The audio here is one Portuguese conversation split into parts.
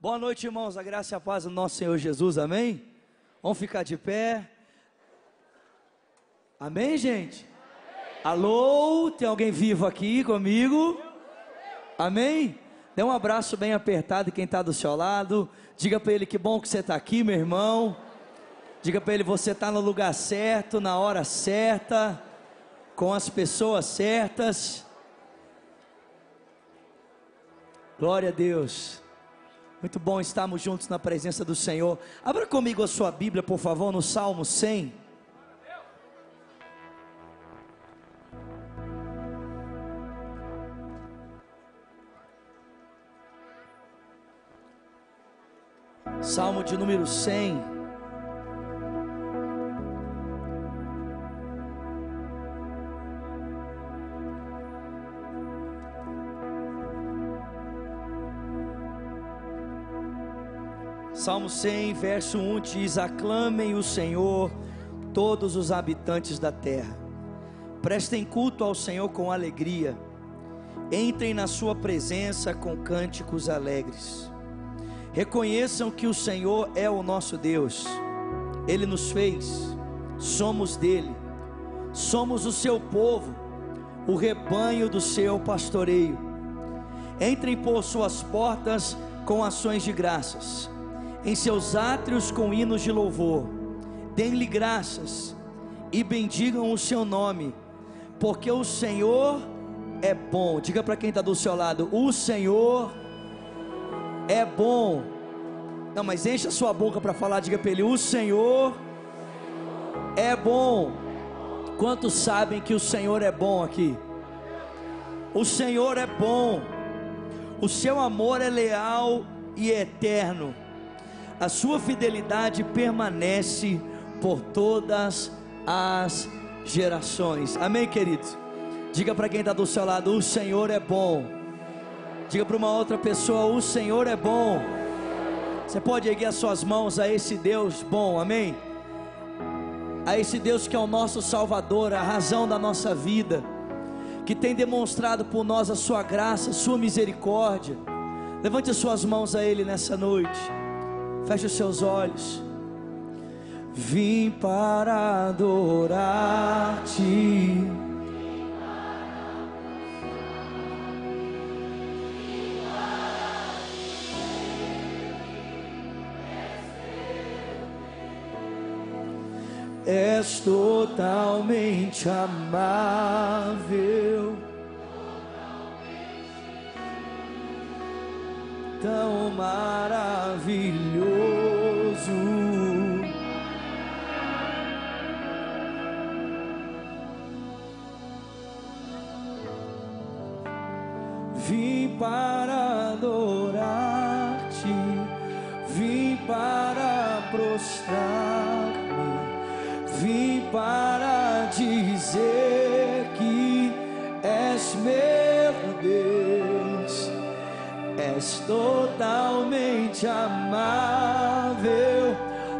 Boa noite, irmãos. A graça e a paz do nosso Senhor Jesus, amém? Vamos ficar de pé. Amém, gente? Alô, tem alguém vivo aqui comigo? Amém? Dê um abraço bem apertado quem está do seu lado. Diga para ele que bom que você está aqui, meu irmão. Diga para ele você está no lugar certo, na hora certa, com as pessoas certas. Glória a Deus. Muito bom estarmos juntos na presença do Senhor. Abra comigo a sua Bíblia, por favor, no Salmo 100. Salmo de número 100. Salmo 100, verso 1 diz: Aclamem o Senhor, todos os habitantes da terra, prestem culto ao Senhor com alegria, entrem na Sua presença com cânticos alegres, reconheçam que o Senhor é o nosso Deus, Ele nos fez, somos dele, somos o seu povo, o rebanho do seu pastoreio. Entrem por suas portas com ações de graças em seus átrios com hinos de louvor. Deem-lhe graças e bendigam o seu nome, porque o Senhor é bom. Diga para quem está do seu lado: O Senhor é bom. Não, mas encha sua boca para falar. Diga para ele: O Senhor é bom. Quantos sabem que o Senhor é bom aqui? O Senhor é bom. O seu amor é leal e eterno a sua fidelidade permanece por todas as gerações. Amém, querido? Diga para quem está do seu lado: o Senhor é bom. Diga para uma outra pessoa: o Senhor é bom. Você pode erguer as suas mãos a esse Deus bom, amém? A esse Deus que é o nosso Salvador, a razão da nossa vida, que tem demonstrado por nós a sua graça, a sua misericórdia. Levante as suas mãos a Ele nessa noite. Feche os seus olhos. Vim para adorar-te. És totalmente amável. Tão maravilhoso. Vim para adorar-te, vim para prostrar-me, vim para dizer totalmente amável,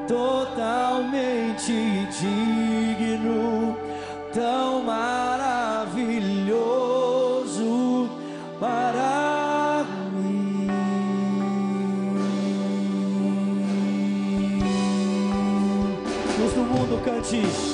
totalmente digno, tão maravilhoso para mim. Luz do mundo, cante.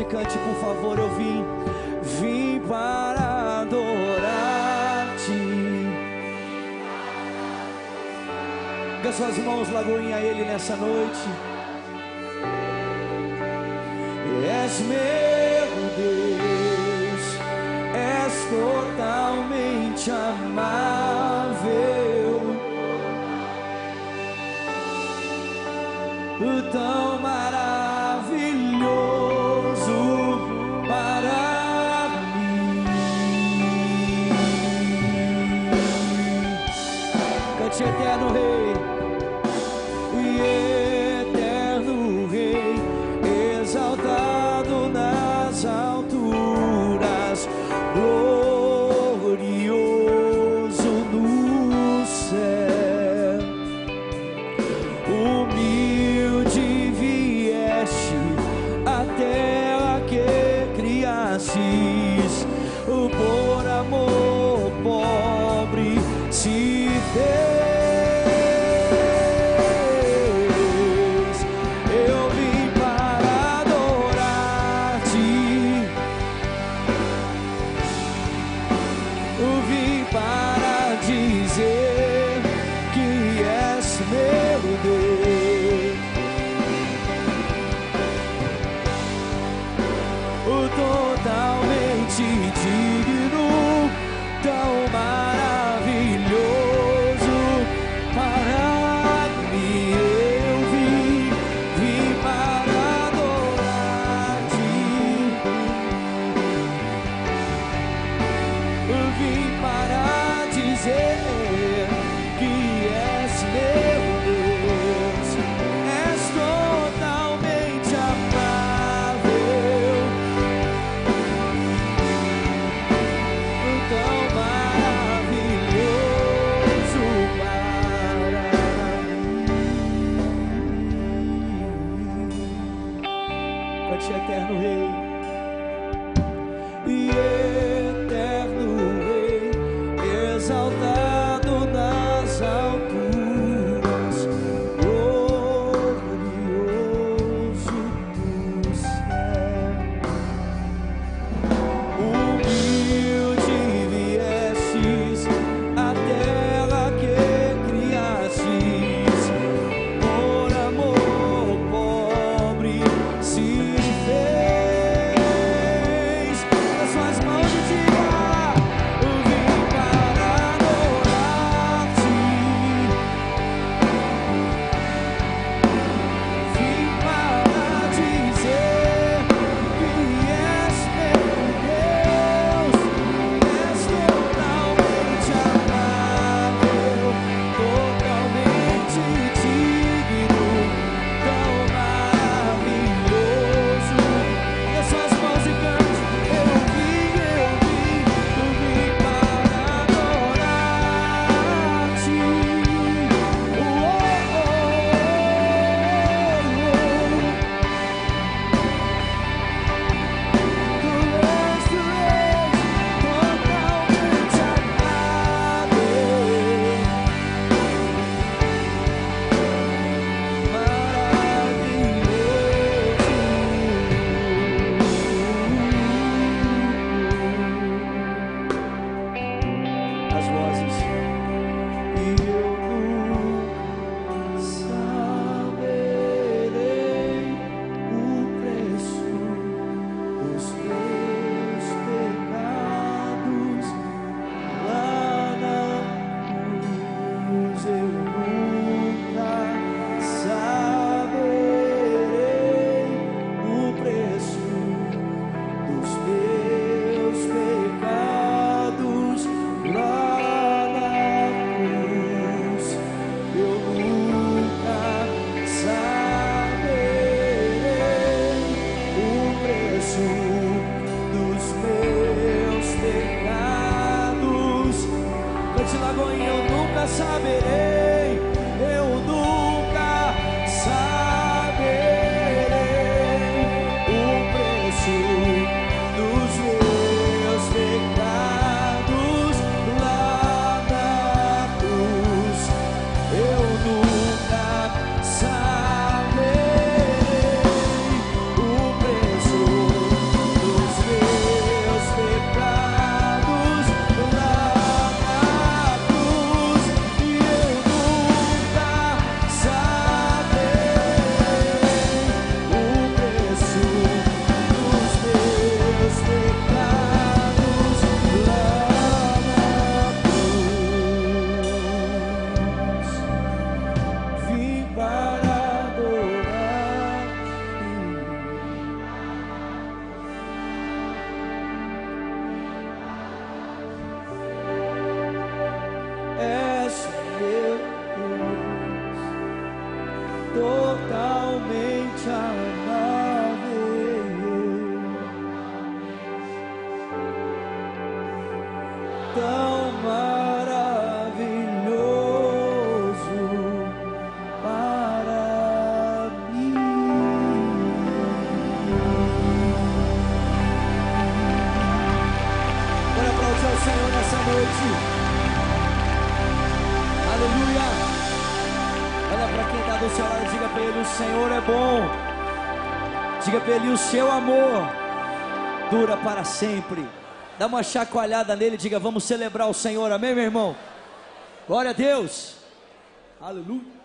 E cante, por favor. Eu vim, vim para adorar-te. Pega suas mãos, lagoinha a Ele nessa noite. És meu Deus, és totalmente amável. Tão maravilhoso. Cante eterno totalmente amável, Senhor é bom. Diga para ele: O seu amor dura para sempre. Dá uma chacoalhada nele diga: Vamos celebrar o Senhor. Amém, meu irmão? Glória a Deus. Aleluia.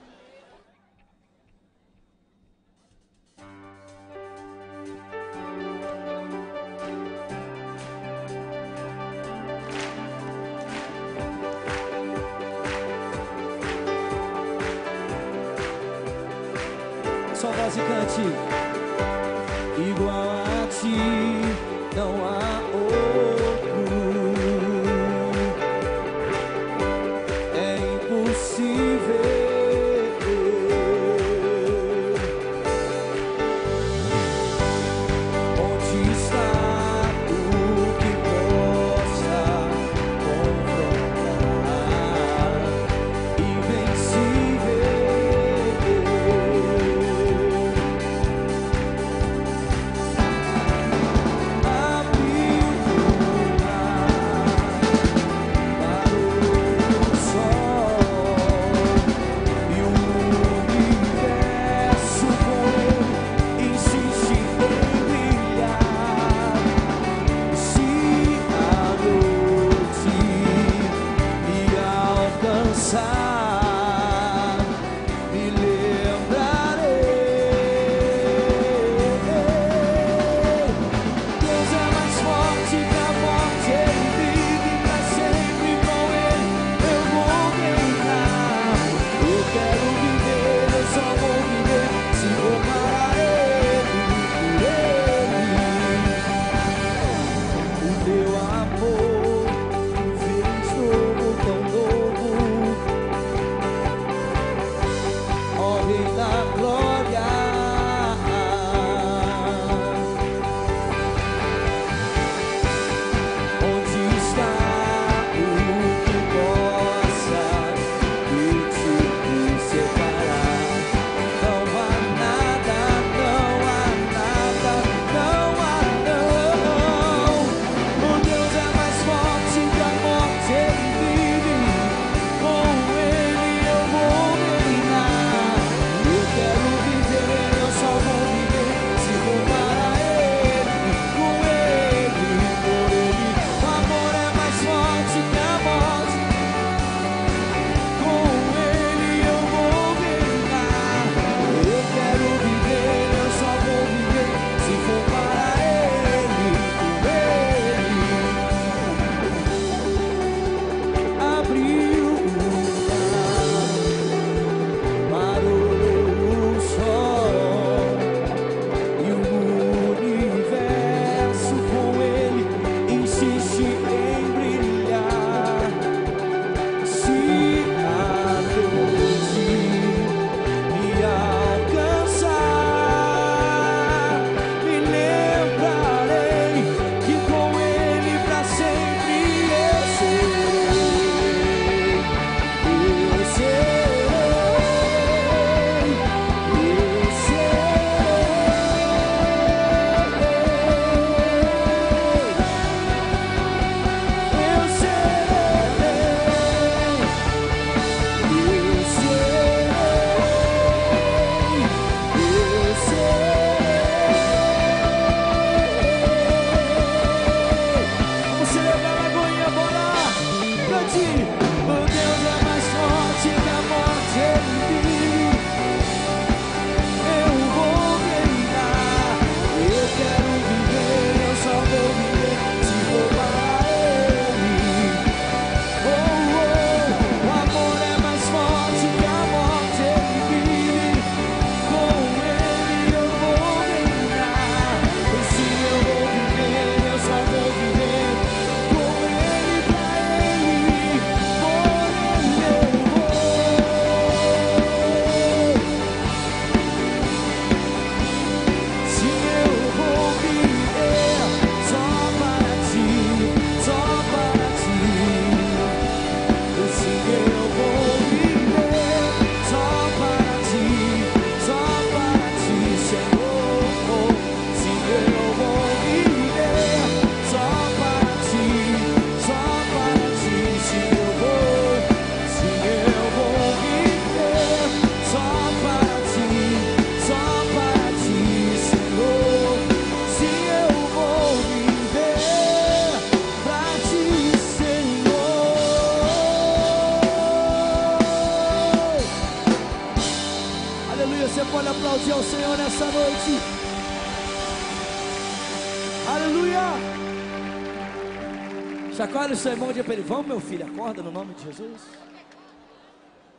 olha o seu irmão e para ele: Vamos, meu filho, acorda no nome de Jesus.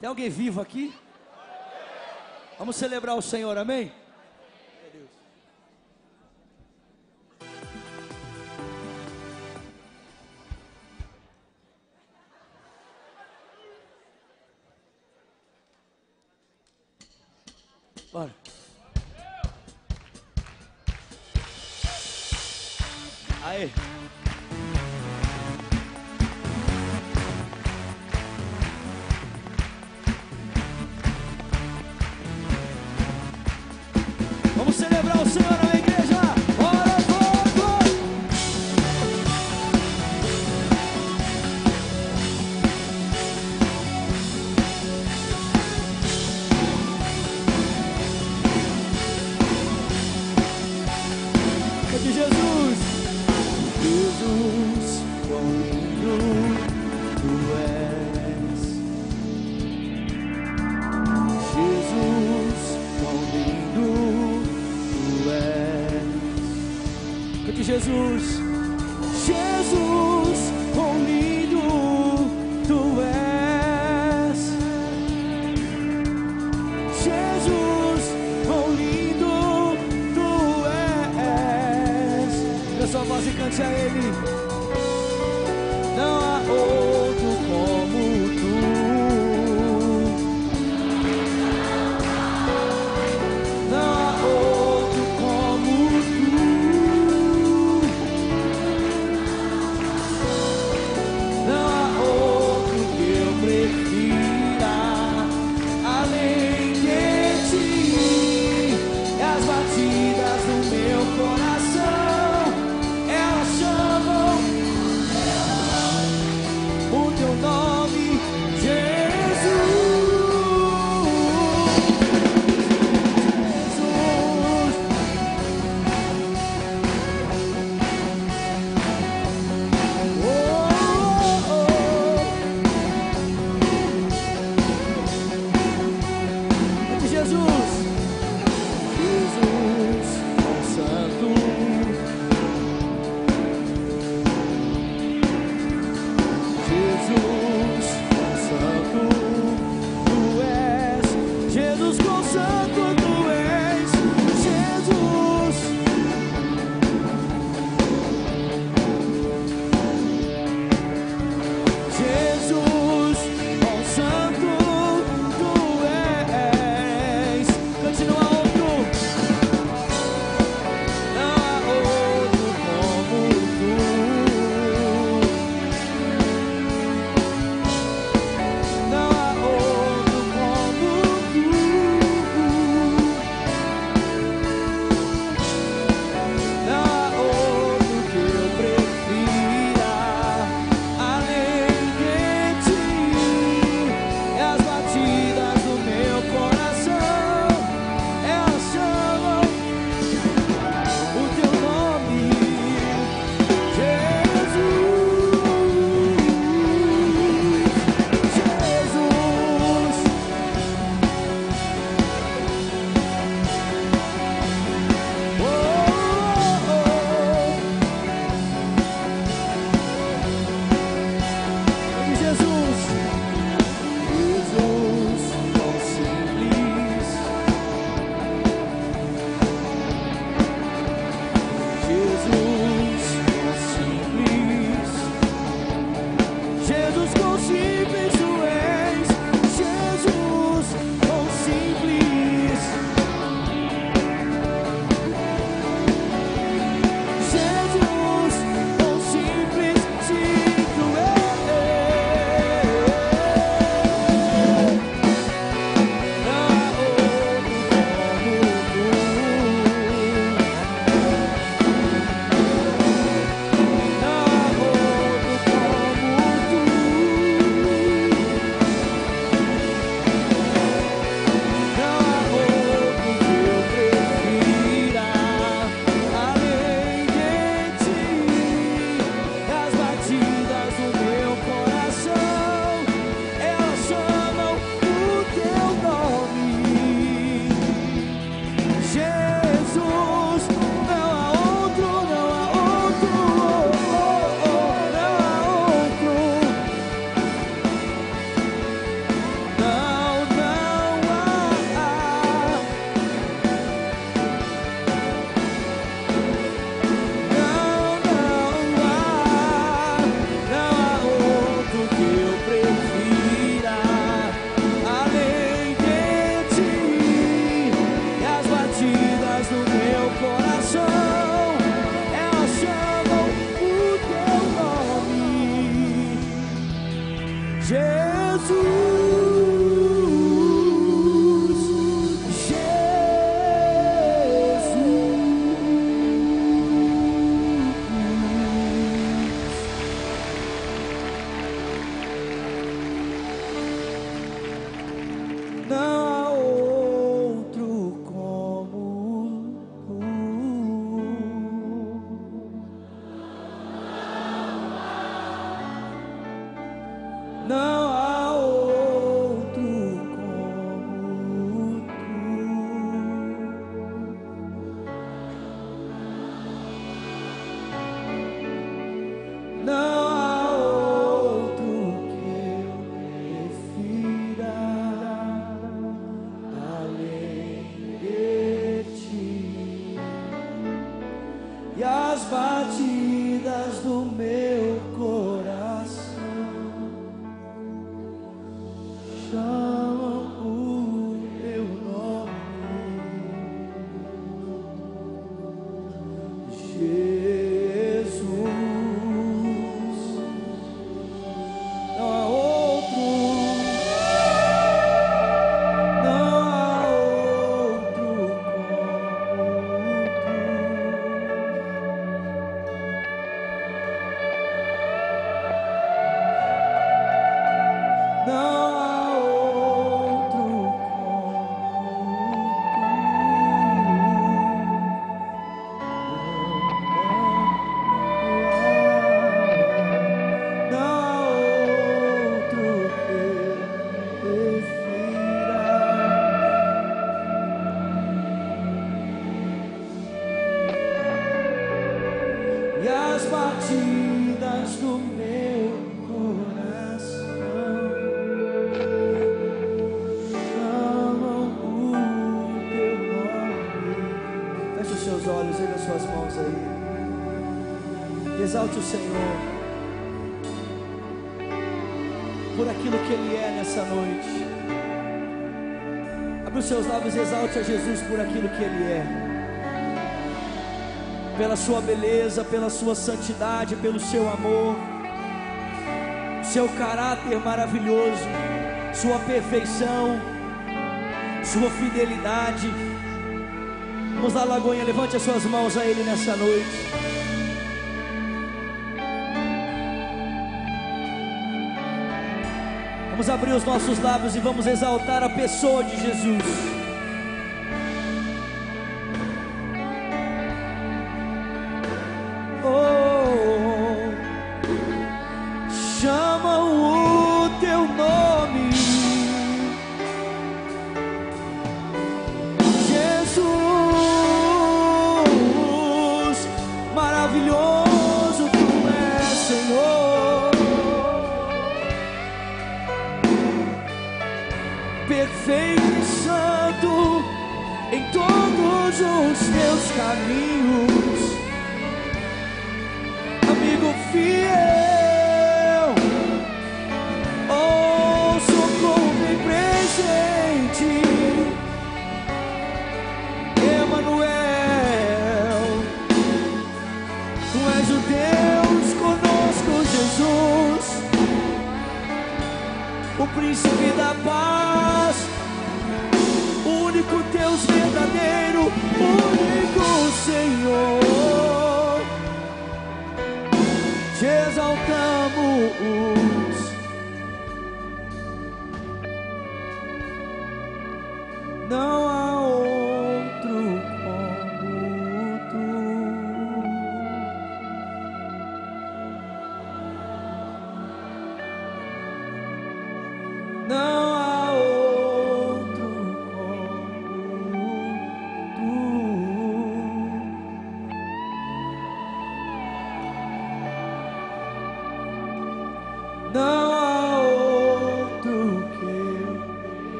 Tem alguém vivo aqui? Vamos celebrar o Senhor, amém? celebrar o Senhor. Aí. Exalte o Senhor por aquilo que Ele é nessa noite. Abre os seus lábios e exalte a Jesus por aquilo que Ele é pela sua beleza, pela sua santidade, pelo seu amor, seu caráter maravilhoso, sua perfeição, sua fidelidade. Vamos lá, Lagoinha, levante as suas mãos a Ele nessa noite. Vamos abrir os nossos lábios e vamos exaltar a pessoa de Jesus.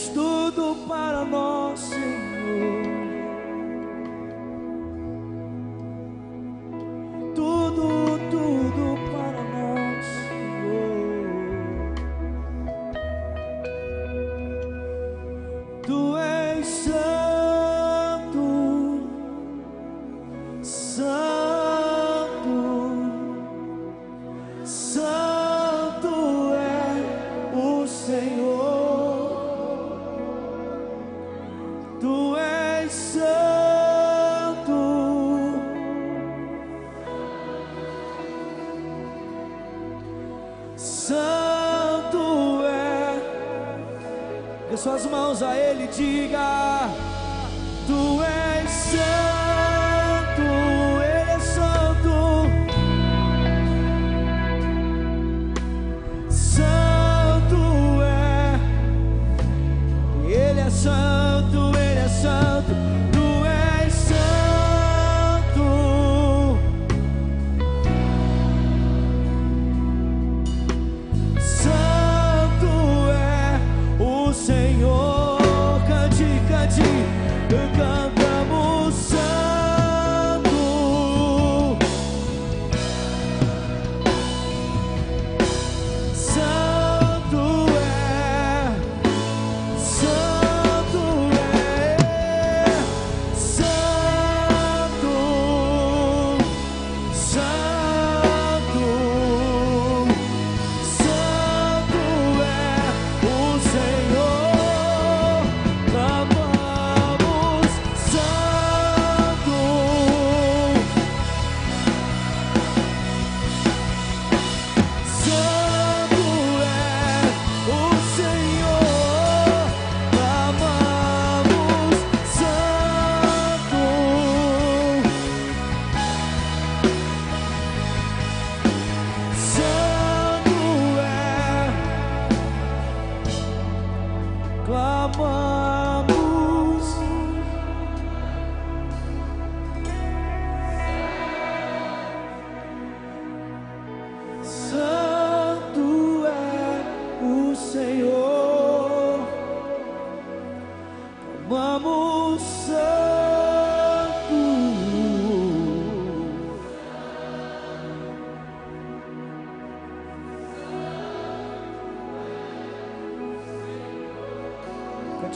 Estou.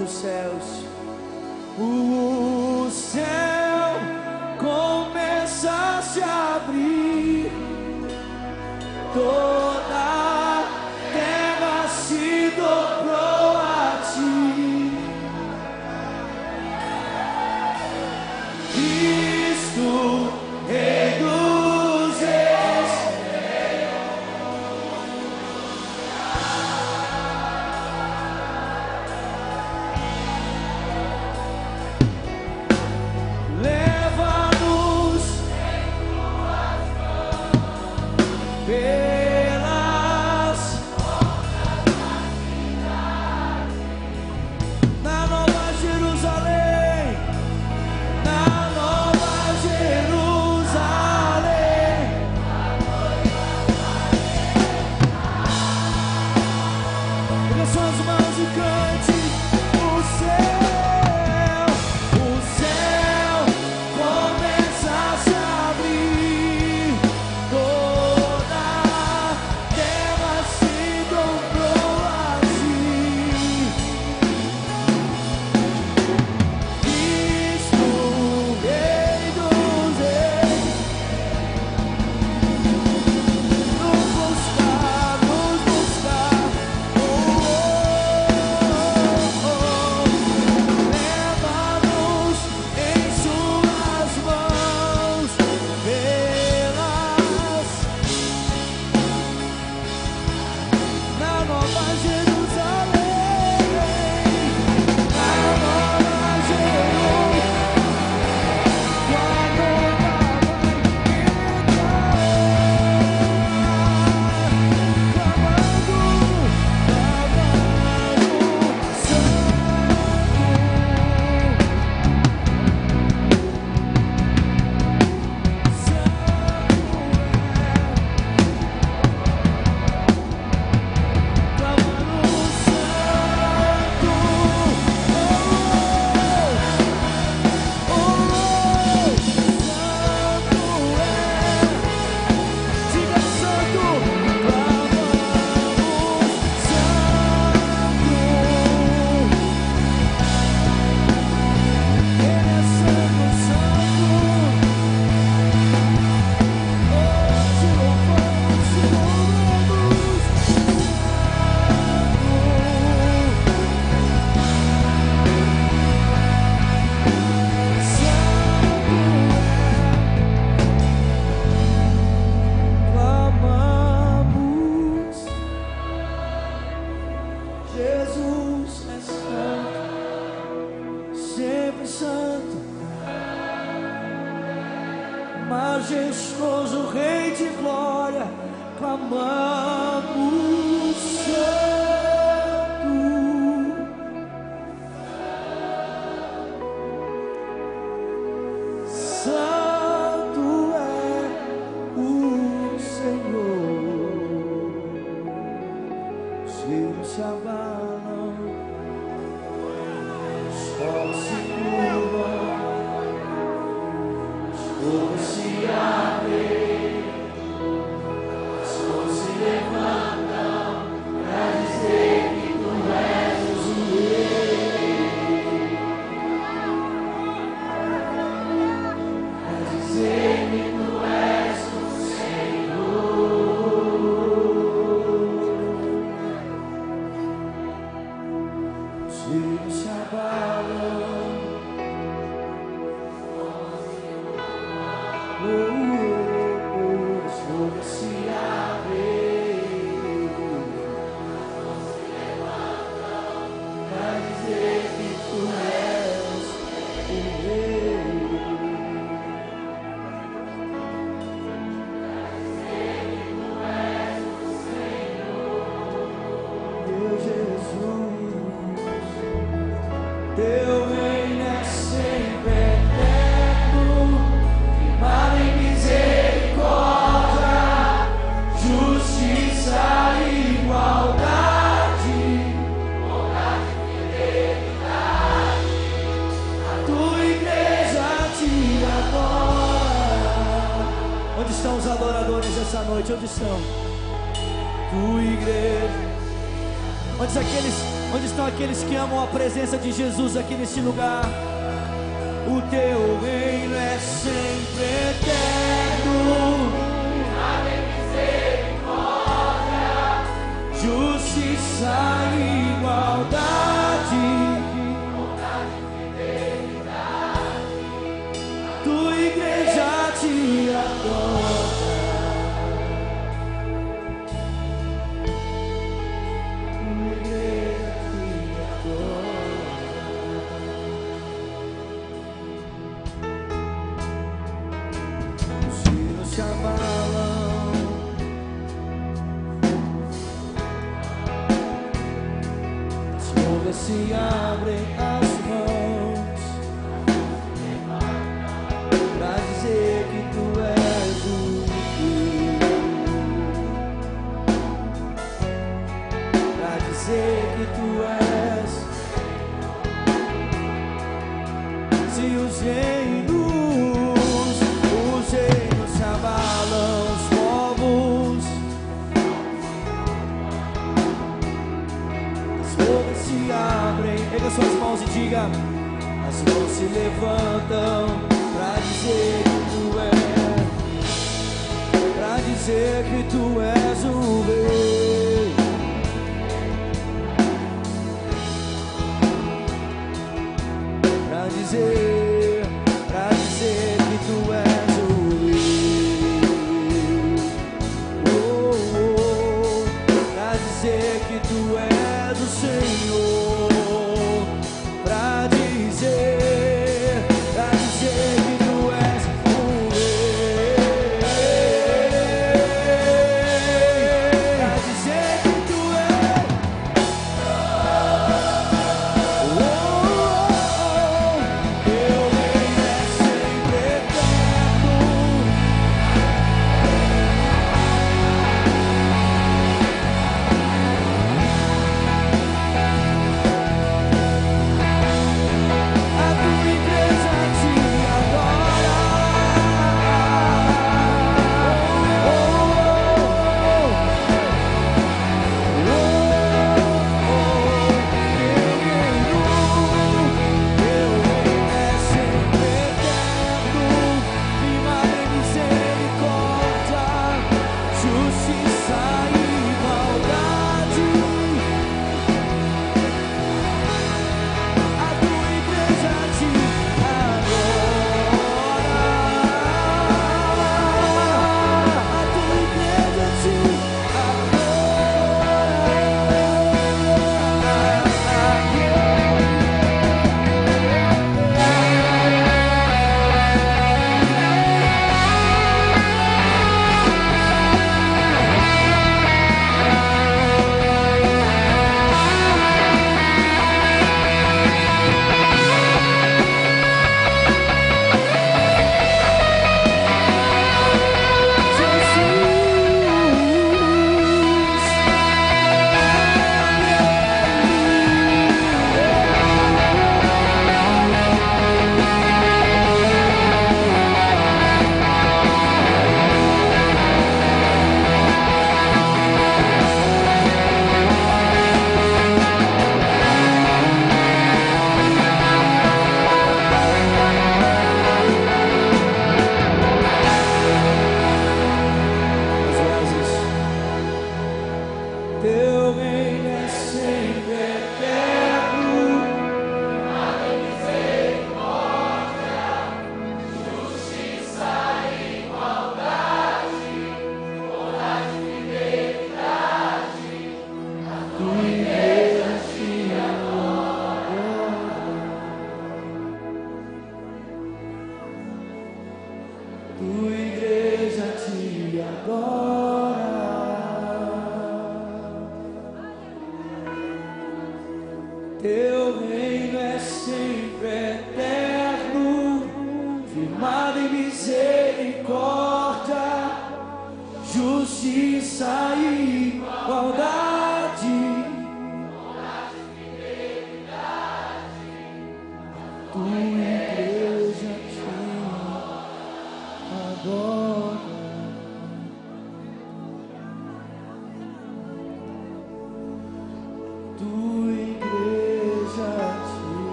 ante os céus. O céu começa a se abrir, toda terra se dobrou a ti. Isto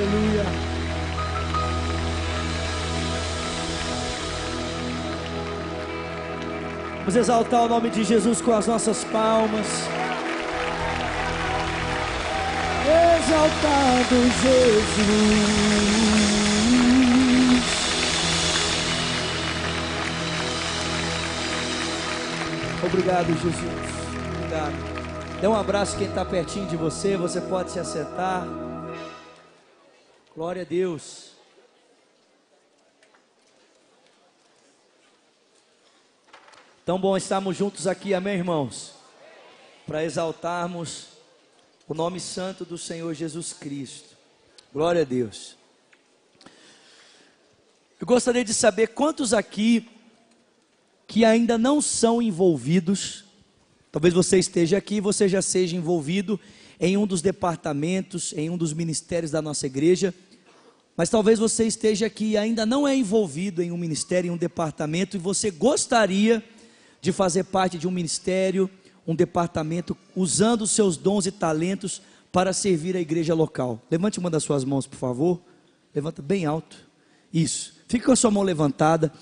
Aleluia. Vamos exaltar o nome de Jesus com as nossas palmas. Exaltado Jesus. Obrigado, Jesus. Obrigado. Dê um abraço quem está pertinho de você. Você pode se acertar. Glória a Deus. Tão bom estarmos juntos aqui, amém, irmãos? Para exaltarmos o nome santo do Senhor Jesus Cristo. Glória a Deus. Eu gostaria de saber quantos aqui que ainda não são envolvidos, talvez você esteja aqui você já seja envolvido em um dos departamentos, em um dos ministérios da nossa igreja, mas talvez você esteja aqui e ainda não é envolvido em um ministério, em um departamento, e você gostaria de fazer parte de um ministério, um departamento, usando os seus dons e talentos para servir a igreja local. Levante uma das suas mãos, por favor. Levanta bem alto. Isso. Fique com a sua mão levantada.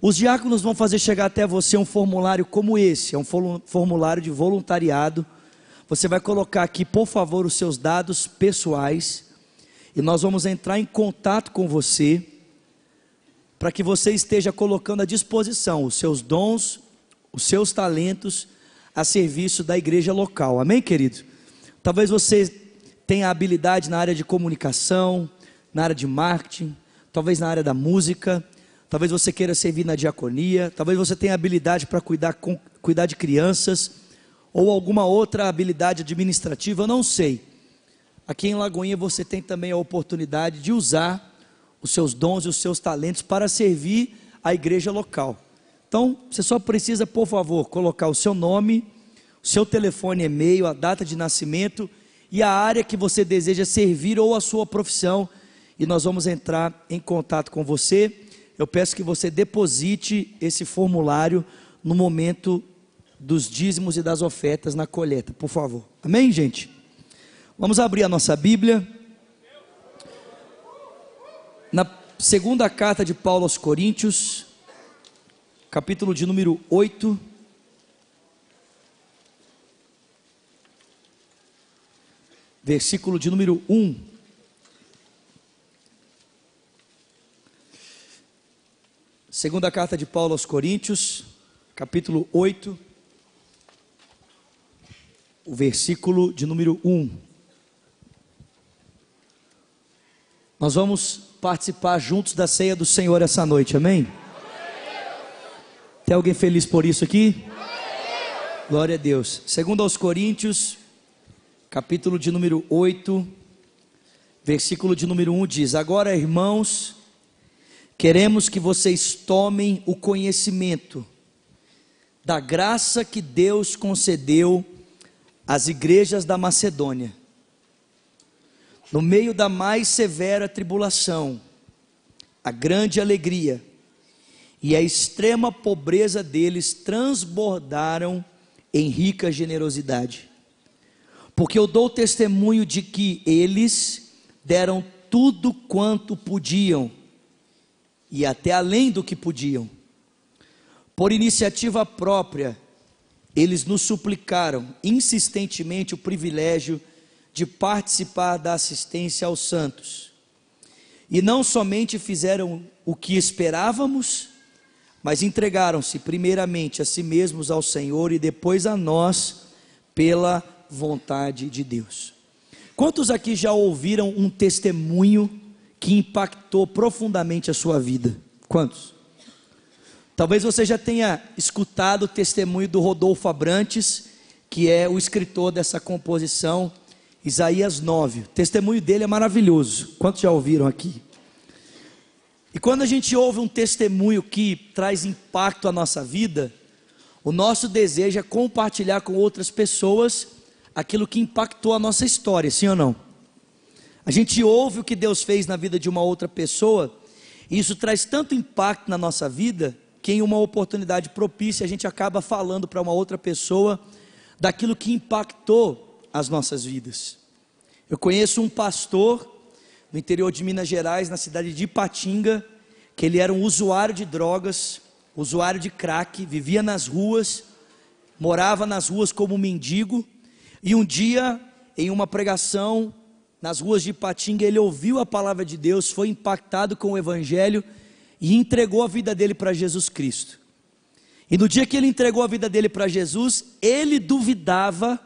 Os diáconos vão fazer chegar até você um formulário como esse, é um formulário de voluntariado. Você vai colocar aqui, por favor, os seus dados pessoais e nós vamos entrar em contato com você para que você esteja colocando à disposição os seus dons, os seus talentos a serviço da igreja local. Amém, querido? Talvez você tenha habilidade na área de comunicação, na área de marketing, talvez na área da música, talvez você queira servir na diaconia, talvez você tenha habilidade para cuidar, cuidar de crianças, ou alguma outra habilidade administrativa, eu não sei. Aqui em Lagoinha você tem também a oportunidade de usar os seus dons e os seus talentos para servir a igreja local. Então, você só precisa, por favor, colocar o seu nome, o seu telefone, e-mail, a data de nascimento e a área que você deseja servir ou a sua profissão, e nós vamos entrar em contato com você. Eu peço que você deposite esse formulário no momento dos dízimos e das ofertas na colheita, por favor. Amém, gente? Vamos abrir a nossa Bíblia. Na segunda carta de Paulo aos Coríntios, capítulo de número 8. Versículo de número 1. Segunda carta de Paulo aos Coríntios, capítulo 8, o versículo de número 1. Nós vamos participar juntos da ceia do Senhor essa noite, amém? Tem alguém feliz por isso aqui? Glória a Deus. Segundo aos Coríntios, capítulo de número 8, versículo de número 1 diz: Agora, irmãos, queremos que vocês tomem o conhecimento da graça que Deus concedeu às igrejas da Macedônia. No meio da mais severa tribulação, a grande alegria e a extrema pobreza deles transbordaram em rica generosidade. Porque eu dou testemunho de que eles deram tudo quanto podiam, e até além do que podiam, por iniciativa própria eles nos suplicaram insistentemente o privilégio de participar da assistência aos santos. E não somente fizeram o que esperávamos, mas entregaram-se primeiramente a si mesmos ao Senhor e depois a nós pela vontade de Deus. Quantos aqui já ouviram um testemunho que impactou profundamente a sua vida? Quantos? Talvez você já tenha escutado o testemunho do Rodolfo Abrantes, que é o escritor dessa composição, Isaías 9. O testemunho dele é maravilhoso. Quantos já ouviram aqui? E quando a gente ouve um testemunho que traz impacto à nossa vida, o nosso desejo é compartilhar com outras pessoas aquilo que impactou a nossa história, sim ou não? A gente ouve o que Deus fez na vida de uma outra pessoa, e isso traz tanto impacto na nossa vida, que em uma oportunidade propícia a gente acaba falando para uma outra pessoa daquilo que impactou as nossas vidas. Eu conheço um pastor no interior de Minas Gerais, na cidade de Ipatinga, que ele era um usuário de drogas, usuário de crack, vivia nas ruas, morava nas ruas como mendigo, e um dia, em uma pregação nas ruas de Ipatinga, ele ouviu a palavra de Deus, foi impactado com o evangelho e entregou a vida dele para Jesus Cristo. E no dia que ele entregou a vida dele para Jesus, ele duvidava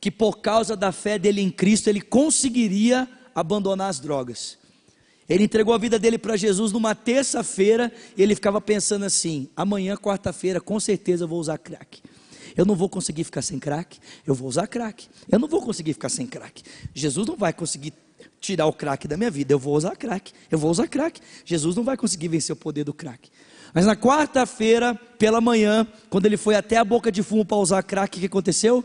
que por causa da fé dele em Cristo ele conseguiria abandonar as drogas. Ele entregou a vida dele para Jesus numa terça-feira e ele ficava pensando assim: amanhã, quarta-feira, com certeza eu vou usar crack. Eu não vou conseguir ficar sem crack, eu vou usar crack. Eu não vou conseguir ficar sem crack. Jesus não vai conseguir tirar o crack da minha vida, eu vou usar crack. Eu vou usar crack. Jesus não vai conseguir vencer o poder do crack. Mas na quarta-feira, pela manhã, quando ele foi até a boca de fumo para usar crack, o que aconteceu?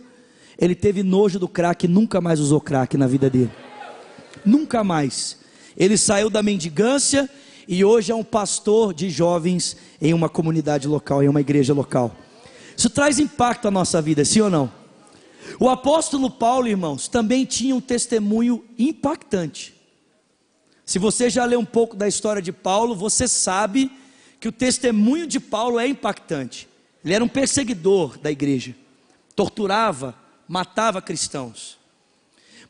Ele teve nojo do crack e nunca mais usou crack na vida dele. Nunca mais. Ele saiu da mendigância e hoje é um pastor de jovens em uma comunidade local, em uma igreja local. Isso traz impacto à nossa vida, sim ou não? O apóstolo Paulo, irmãos, também tinha um testemunho impactante. Se você já leu um pouco da história de Paulo, você sabe que o testemunho de Paulo é impactante. Ele era um perseguidor da igreja, torturava, matava cristãos.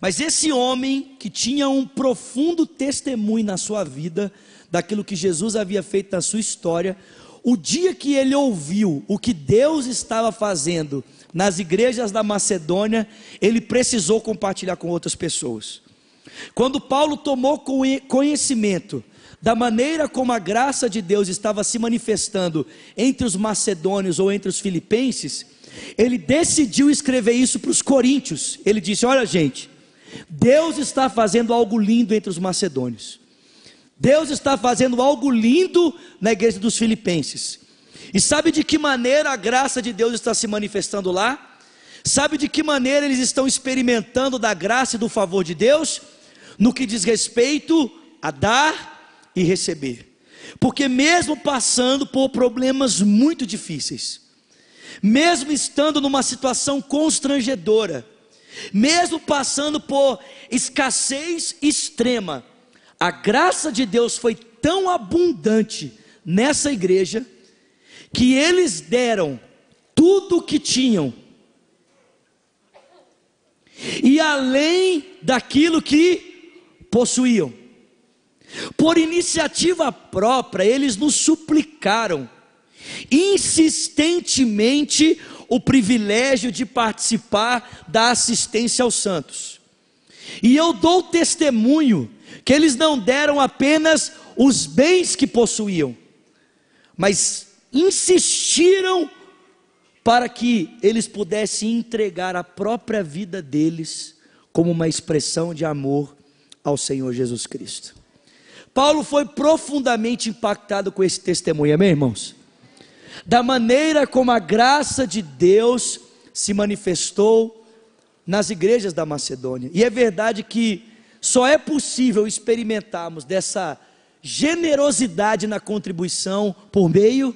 Mas esse homem que tinha um profundo testemunho na sua vida daquilo que Jesus havia feito na sua história, o dia que ele ouviu o que Deus estava fazendo nas igrejas da Macedônia, ele precisou compartilhar com outras pessoas. Quando Paulo tomou conhecimento da maneira como a graça de Deus estava se manifestando entre os macedônios ou entre os filipenses, ele decidiu escrever isso para os coríntios. Ele disse: Olha, gente, Deus está fazendo algo lindo entre os macedônios. Deus está fazendo algo lindo na igreja dos filipenses. E sabe de que maneira a graça de Deus está se manifestando lá? Sabe de que maneira eles estão experimentando da graça e do favor de Deus? No que diz respeito a dar e receber. Porque mesmo passando por problemas muito difíceis, mesmo estando numa situação constrangedora, mesmo passando por escassez extrema, a graça de Deus foi tão abundante nessa igreja, que eles deram tudo o que tinham, e além daquilo que possuíam. Por iniciativa própria, eles nos suplicaram insistentemente o privilégio de participar da assistência aos santos. E eu dou testemunho que eles não deram apenas os bens que possuíam, mas insistiram para que eles pudessem entregar a própria vida deles como uma expressão de amor ao Senhor Jesus Cristo. Paulo foi profundamente impactado com esse testemunho, amém, irmãos? da maneira como a graça de Deus se manifestou nas igrejas da Macedônia. E é verdade que só é possível experimentarmos dessa generosidade na contribuição por meio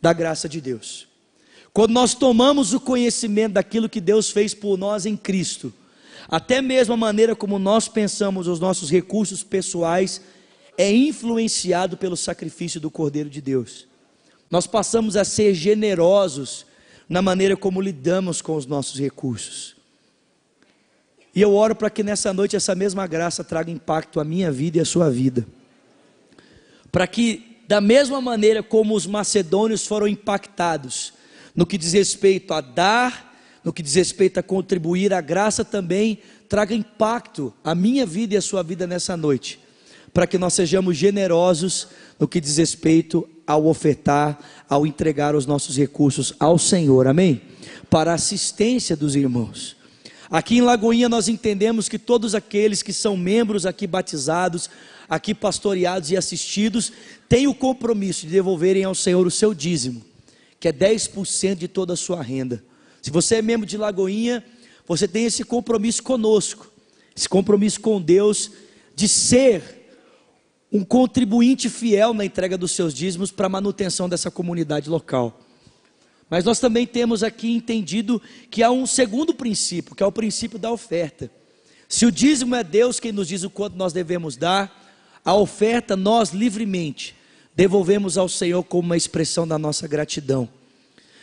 da graça de Deus. Quando nós tomamos o conhecimento daquilo que Deus fez por nós em Cristo, até mesmo a maneira como nós pensamos os nossos recursos pessoais é influenciado pelo sacrifício do Cordeiro de Deus nós passamos a ser generosos na maneira como lidamos com os nossos recursos. E eu oro para que nessa noite essa mesma graça traga impacto à minha vida e à sua vida. Para que, da mesma maneira como os macedônios foram impactados, no que diz respeito a dar, no que diz respeito a contribuir, a graça também traga impacto à minha vida e à sua vida nessa noite. Para que nós sejamos generosos no que diz respeito ao ofertar, ao entregar os nossos recursos ao Senhor, amém? Para a assistência dos irmãos. Aqui em Lagoinha nós entendemos que todos aqueles que são membros aqui batizados, aqui pastoreados e assistidos, têm o compromisso de devolverem ao Senhor o seu dízimo, que é 10% de toda a sua renda. Se você é membro de Lagoinha, você tem esse compromisso conosco, esse compromisso com Deus de ser um contribuinte fiel na entrega dos seus dízimos para a manutenção dessa comunidade local. Mas nós também temos aqui entendido que há um segundo princípio, que é o princípio da oferta. Se o dízimo é Deus quem nos diz o quanto nós devemos dar, a oferta nós livremente devolvemos ao Senhor como uma expressão da nossa gratidão.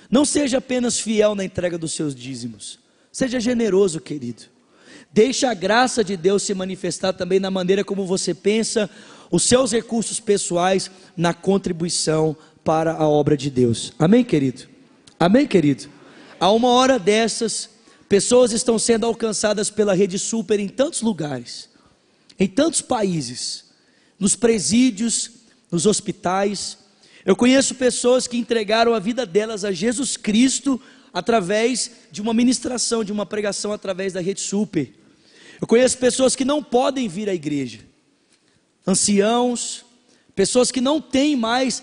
Não seja apenas fiel na entrega dos seus dízimos, seja generoso, querido. Deixe a graça de Deus se manifestar também na maneira como você pensa os seus recursos pessoais na contribuição para a obra de Deus. Amém, querido? Amém, querido? A uma hora dessas, pessoas estão sendo alcançadas pela rede super em tantos lugares, em tantos países, nos presídios, nos hospitais. Eu conheço pessoas que entregaram a vida delas a Jesus Cristo através de uma ministração, de uma pregação através da rede super. Eu conheço pessoas que não podem vir à igreja, anciãos, pessoas que não têm mais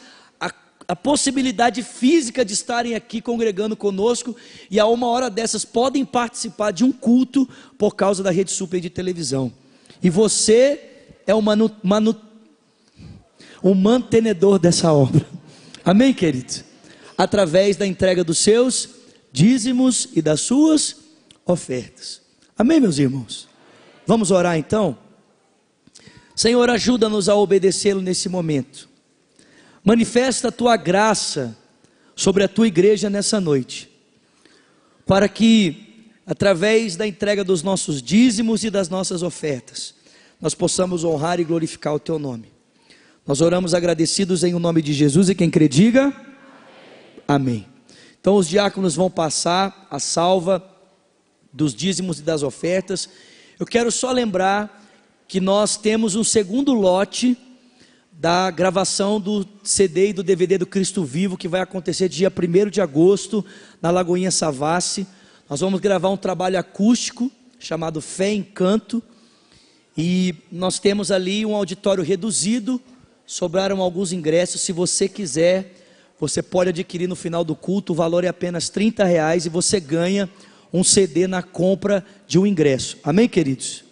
a, possibilidade física de estarem aqui congregando conosco e a uma hora dessas podem participar de um culto por causa da rede super de televisão. E você é o manu, manu, o mantenedor dessa obra. Amém, querido? Através da entrega dos seus dízimos e das suas ofertas. Amém, meus irmãos? Vamos orar então? Senhor, ajuda-nos a obedecê-lo nesse momento. Manifesta a tua graça sobre a tua igreja nessa noite, para que, através da entrega dos nossos dízimos e das nossas ofertas, nós possamos honrar e glorificar o teu nome. Nós oramos agradecidos em o nome de Jesus e quem crê, diga Amém. Então, os diáconos vão passar a salva dos dízimos e das ofertas. Eu quero só lembrar que nós temos um segundo lote da gravação do CD e do DVD do Cristo Vivo, que vai acontecer dia 1 de agosto, na Lagoinha Savassi. Nós vamos gravar um trabalho acústico chamado Fé em Canto. E nós temos ali um auditório reduzido, sobraram alguns ingressos. Se você quiser, você pode adquirir no final do culto, o valor é apenas 30 reais e você ganha um CD na compra de um ingresso. Amém, queridos?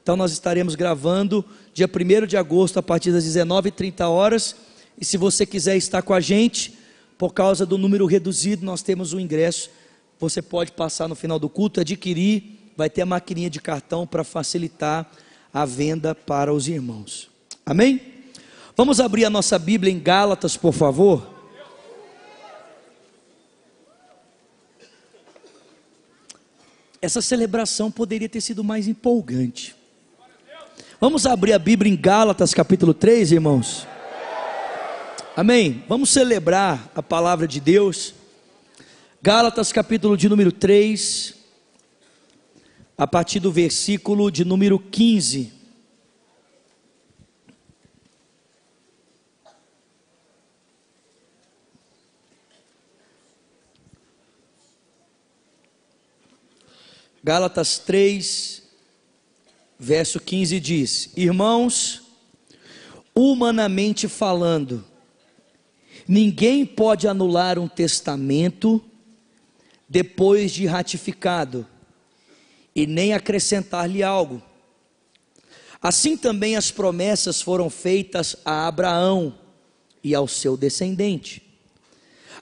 Então nós estaremos gravando dia 1 de agosto a partir das 19h30 horas. E se você quiser estar com a gente, por causa do número reduzido, nós temos o um ingresso. Você pode passar no final do culto, adquirir, vai ter a maquininha de cartão para facilitar a venda para os irmãos. Amém? Vamos abrir a nossa Bíblia em Gálatas, por favor. Essa celebração poderia ter sido mais empolgante. Vamos abrir a Bíblia em Gálatas capítulo 3, irmãos. Amém. Vamos celebrar a palavra de Deus. Gálatas capítulo de número 3, a partir do versículo de número 15. Gálatas 3, verso 15 diz: Irmãos, humanamente falando, ninguém pode anular um testamento depois de ratificado, e nem acrescentar-lhe algo. Assim também as promessas foram feitas a Abraão e ao seu descendente.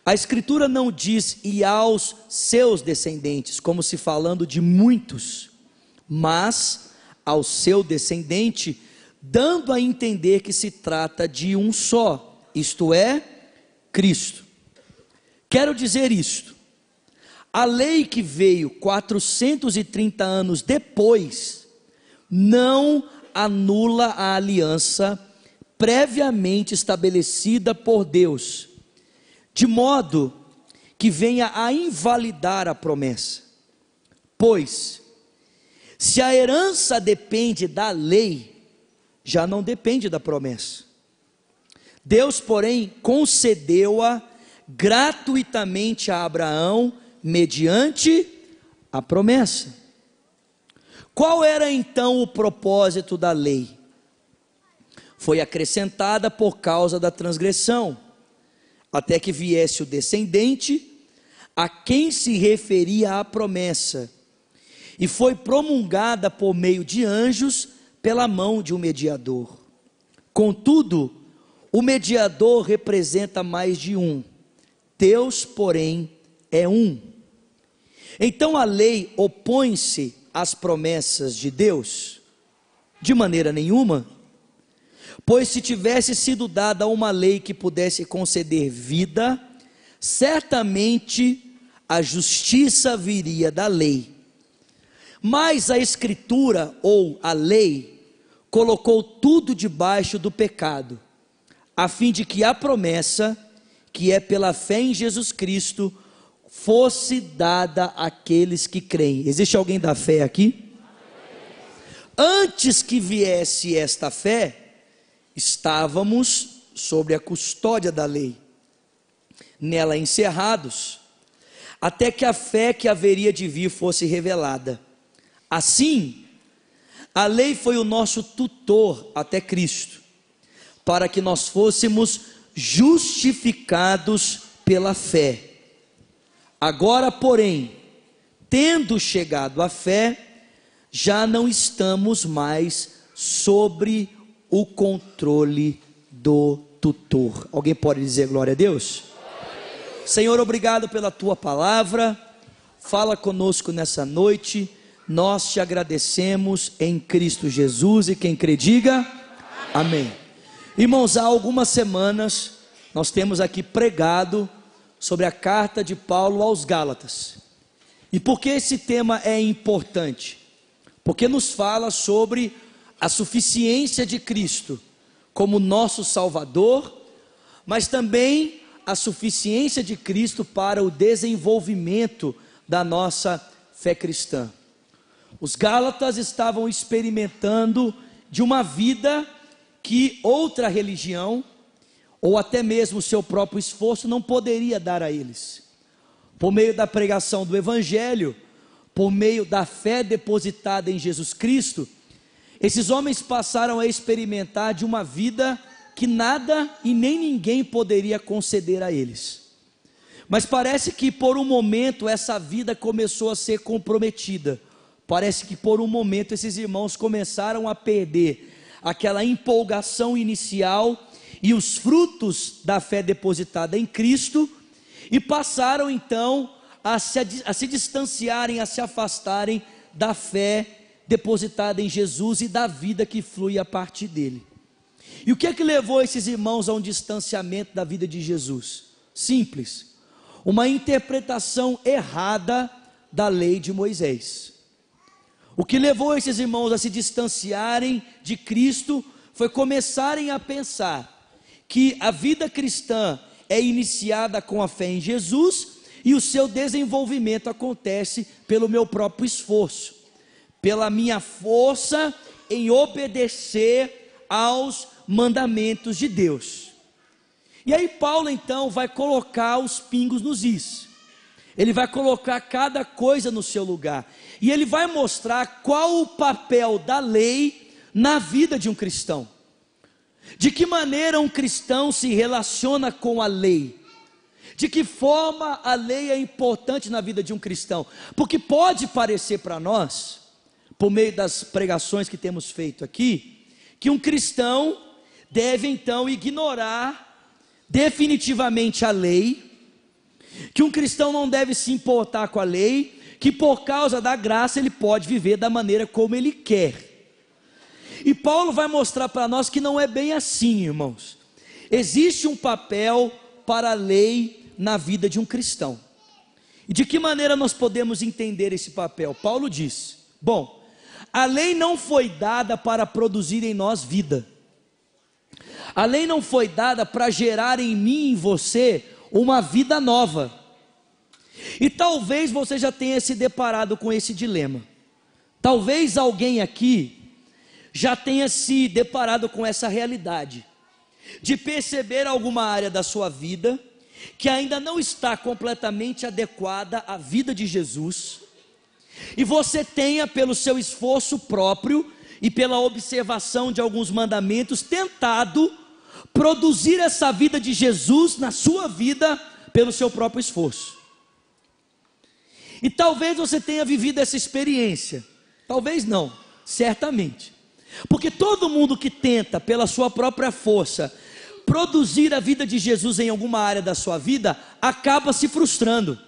A Escritura não diz e aos seus descendentes, como se falando de muitos, mas ao seu descendente, dando a entender que se trata de um só, isto é, Cristo. Quero dizer isto: A lei que veio 430 anos depois não anula a aliança previamente estabelecida por Deus, de modo que venha a invalidar a promessa. Pois, se a herança depende da lei, já não depende da promessa. Deus, porém, concedeu-a gratuitamente a Abraão mediante a promessa. Qual era então o propósito da lei? Foi acrescentada por causa da transgressão, até que viesse o descendente a quem se referia a promessa, e foi promulgada por meio de anjos pela mão de um mediador. Contudo, o mediador representa mais de um, Deus, porém, é um. Então a lei opõe-se às promessas de Deus? De maneira nenhuma. Pois se tivesse sido dada uma lei que pudesse conceder vida, certamente a justiça viria da lei. Mas a Escritura ou a lei colocou tudo debaixo do pecado, a fim de que a promessa, que é pela fé em Jesus Cristo, fosse dada àqueles que creem. Existe alguém da fé aqui? Antes que viesse esta fé, estávamos sobre a custódia da lei, nela encerrados, até que a fé que haveria de vir fosse revelada. Assim, a lei foi o nosso tutor até Cristo, para que nós fôssemos justificados pela fé. Agora, porém, tendo chegado à fé, já não estamos mais sobre o controle do tutor. Alguém pode dizer glória a Deus? Senhor, obrigado pela tua palavra. Fala conosco nessa noite. Nós te agradecemos em Cristo Jesus e quem crê diga amém. amém. Irmãos, há algumas semanas nós temos aqui pregado sobre a carta de Paulo aos Gálatas. E por que esse tema é importante? Porque nos fala sobre a suficiência de Cristo como nosso Salvador, mas também a suficiência de Cristo para o desenvolvimento da nossa fé cristã. Os Gálatas estavam experimentando de uma vida que outra religião ou até mesmo seu próprio esforço não poderia dar a eles. Por meio da pregação do Evangelho, por meio da fé depositada em Jesus Cristo, esses homens passaram a experimentar de uma vida que nada e nem ninguém poderia conceder a eles. Mas parece que por um momento essa vida começou a ser comprometida. Parece que por um momento esses irmãos começaram a perder aquela empolgação inicial e os frutos da fé depositada em Cristo, e passaram então a se, a se distanciarem, a se afastarem da fé depositada em Jesus e da vida que flui a partir dele. E o que é que levou esses irmãos a um distanciamento da vida de Jesus? Simples, uma interpretação errada da lei de Moisés. O que levou esses irmãos a se distanciarem de Cristo foi começarem a pensar que a vida cristã é iniciada com a fé em Jesus e o seu desenvolvimento acontece pelo meu próprio esforço, pela minha força em obedecer aos mandamentos de Deus. E aí Paulo então vai colocar os pingos nos is. Ele vai colocar cada coisa no seu lugar. E ele vai mostrar qual o papel da lei na vida de um cristão. De que maneira um cristão se relaciona com a lei? De que forma a lei é importante na vida de um cristão? Porque pode parecer para nós, por meio das pregações que temos feito aqui, que um cristão deve então ignorar definitivamente a lei, que um cristão não deve se importar com a lei, que por causa da graça ele pode viver da maneira como ele quer. E Paulo vai mostrar para nós que não é bem assim, irmãos. Existe um papel para a lei na vida de um cristão. E de que maneira nós podemos entender esse papel? Paulo diz: Bom, a lei não foi dada para produzir em nós vida. A lei não foi dada para gerar em mim e em você uma vida nova. E talvez você já tenha se deparado com esse dilema. Talvez alguém aqui já tenha se deparado com essa realidade de perceber alguma área da sua vida que ainda não está completamente adequada à vida de Jesus, e você tenha, pelo seu esforço próprio e pela observação de alguns mandamentos, tentado produzir essa vida de Jesus na sua vida pelo seu próprio esforço. E talvez você tenha vivido essa experiência, talvez não, certamente. Porque todo mundo que tenta, pela sua própria força, produzir a vida de Jesus em alguma área da sua vida, acaba se frustrando.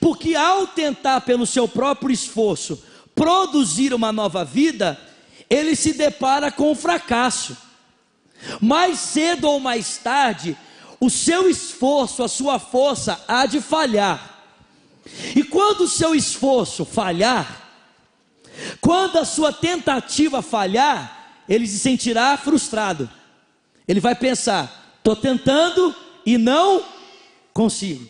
Porque ao tentar, pelo seu próprio esforço, produzir uma nova vida, ele se depara com um fracasso. Mais cedo ou mais tarde, o seu esforço, a sua força há de falhar. E quando o seu esforço falhar, quando a sua tentativa falhar, ele se sentirá frustrado. Ele vai pensar: estou tentando e não consigo.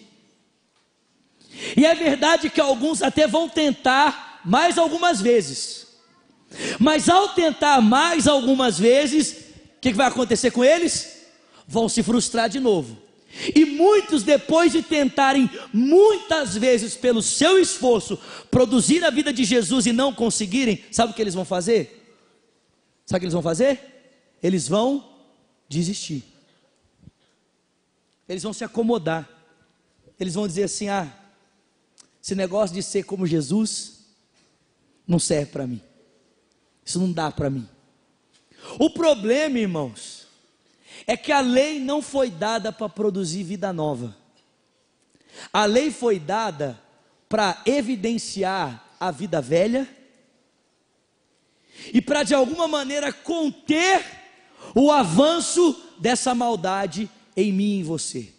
E é verdade que alguns até vão tentar mais algumas vezes, mas ao tentar mais algumas vezes, o que vai acontecer com eles? Vão se frustrar de novo. E muitos, depois de tentarem muitas vezes, pelo seu esforço, produzir a vida de Jesus e não conseguirem, sabe o que eles vão fazer? Sabe o que eles vão fazer? Eles vão desistir. Eles vão se acomodar. Eles vão dizer assim: ah, esse negócio de ser como Jesus não serve para mim. Isso não dá para mim. O problema, irmãos, é que a lei não foi dada para produzir vida nova. A lei foi dada para evidenciar a vida velha e para de alguma maneira conter o avanço dessa maldade em mim e em você.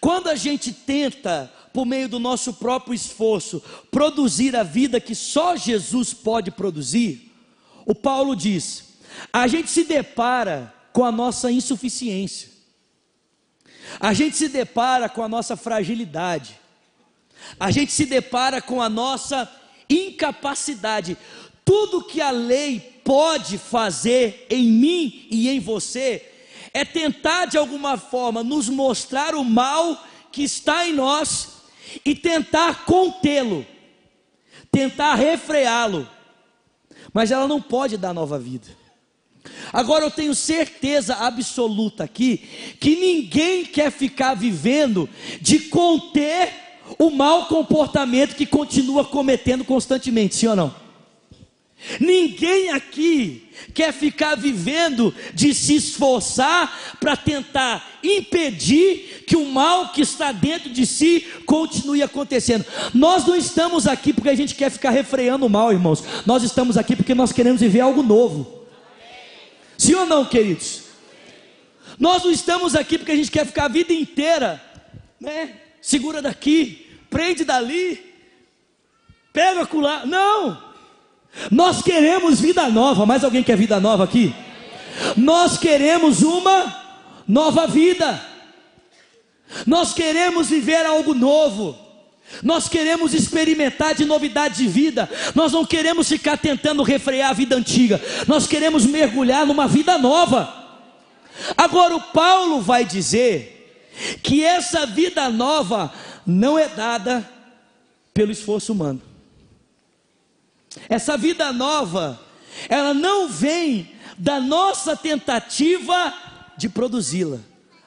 Quando a gente tenta, por meio do nosso próprio esforço, produzir a vida que só Jesus pode produzir, o Paulo diz: a gente se depara com a nossa insuficiência. A gente se depara com a nossa fragilidade. A gente se depara com a nossa incapacidade. Tudo que a lei pode fazer em mim e em você é tentar de alguma forma nos mostrar o mal que está em nós e tentar contê-lo, tentar refreá-lo. Mas ela não pode dar nova vida. Agora eu tenho certeza absoluta aqui que ninguém quer ficar vivendo de conter o mau comportamento que continua cometendo constantemente, sim ou não? Ninguém aqui quer ficar vivendo de se esforçar para tentar impedir que o mal que está dentro de si continue acontecendo. Nós não estamos aqui porque a gente quer ficar refreando o mal, irmãos. Nós estamos aqui porque nós queremos viver algo novo. Sim ou não, queridos? Nós não estamos aqui porque a gente quer ficar a vida inteira, né? Segura daqui, prende dali, pega acolá. Não! Nós queremos vida nova. Mais alguém quer vida nova aqui? Nós queremos uma nova vida. Nós queremos viver algo novo. Nós queremos experimentar de novidade de vida. Nós não queremos ficar tentando refrear a vida antiga. Nós queremos mergulhar numa vida nova. Agora o Paulo vai dizer que essa vida nova não é dada pelo esforço humano. Essa vida nova, ela não vem da nossa tentativa de produzi-la.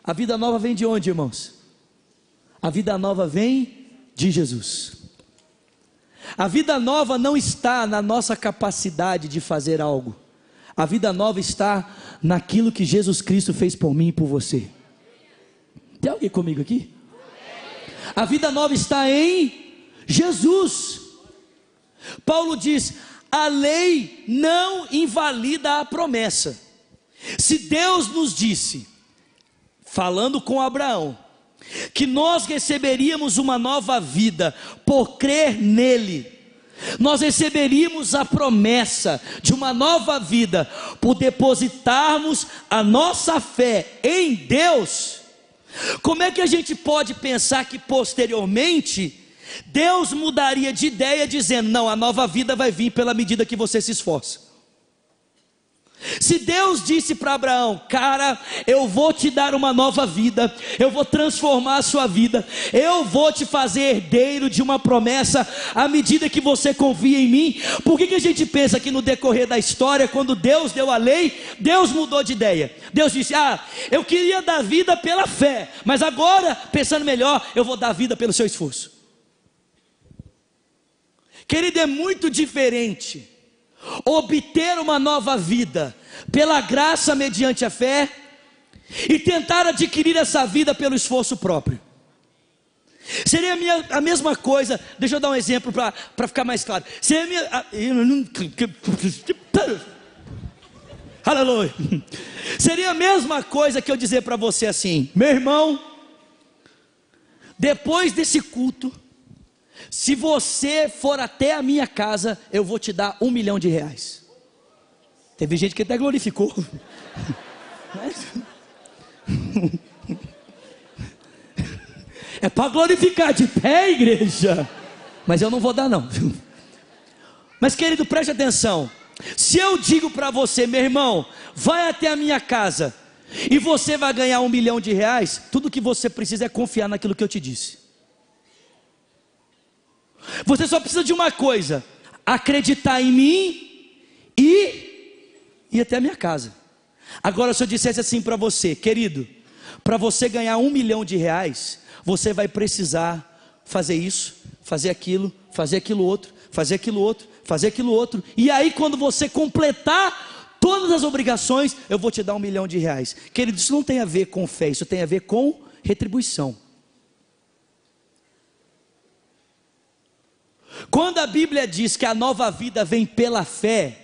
A vida nova vem de onde, irmãos? A vida nova vem de Jesus. A vida nova não está na nossa capacidade de fazer algo. A vida nova está naquilo que Jesus Cristo fez por mim e por você. Tem alguém comigo aqui? A vida nova está em Jesus. Paulo diz: a lei não invalida a promessa. Se Deus nos disse, falando com Abraão, que nós receberíamos uma nova vida por crer nele. Nós receberíamos a promessa de uma nova vida por depositarmos a nossa fé em Deus. Como é que a gente pode pensar que posteriormente Deus mudaria de ideia dizendo: "Não, a nova vida vai vir pela medida que você se esforça"? Se Deus disse para Abraão, cara, eu vou te dar uma nova vida, eu vou transformar a sua vida, eu vou te fazer herdeiro de uma promessa à medida que você confia em mim, por que, que a gente pensa que no decorrer da história, quando Deus deu a lei, Deus mudou de ideia? Deus disse: Ah, eu queria dar vida pela fé, mas agora, pensando melhor, eu vou dar vida pelo seu esforço. Querido, é muito diferente obter uma nova vida pela graça mediante a fé e tentar adquirir essa vida pelo esforço próprio. Seria a, minha, a mesma coisa, deixa eu dar um exemplo para ficar mais claro. Seria a minha. Aleluia. Seria a mesma coisa que eu dizer para você assim, meu irmão, depois desse culto, se você for até a minha casa, eu vou te dar um milhão de reais. Teve gente que até glorificou. É para glorificar de pé, igreja. Mas eu não vou dar, não. Mas, querido, preste atenção. Se eu digo para você, meu irmão, vai até a minha casa e você vai ganhar um milhão de reais, tudo que você precisa é confiar naquilo que eu te disse. Você só precisa de uma coisa: acreditar em mim e ir até a minha casa. Agora, se eu dissesse assim para você, querido, para você ganhar um milhão de reais, você vai precisar fazer isso, fazer aquilo, fazer aquilo outro, fazer aquilo outro, fazer aquilo outro, e aí quando você completar todas as obrigações, eu vou te dar um milhão de reais. Querido, isso não tem a ver com fé, isso tem a ver com retribuição. Quando a Bíblia diz que a nova vida vem pela fé,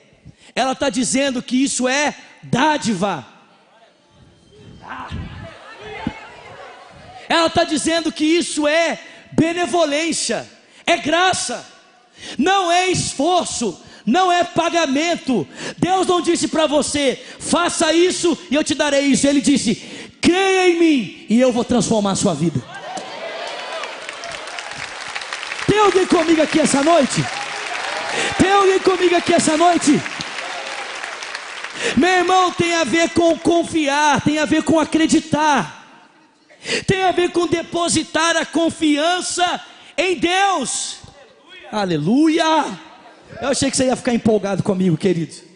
ela está dizendo que isso é dádiva. Ela está dizendo que isso é benevolência, é graça, não é esforço, não é pagamento. Deus não disse para você, faça isso e eu te darei isso. Ele disse, creia em mim e eu vou transformar a sua vida. Tem alguém comigo aqui essa noite? Tem alguém comigo aqui essa noite? Meu irmão, tem a ver com confiar, tem a ver com acreditar, tem a ver com depositar a confiança em Deus. Aleluia! Aleluia. Eu achei que você ia ficar empolgado comigo, querido.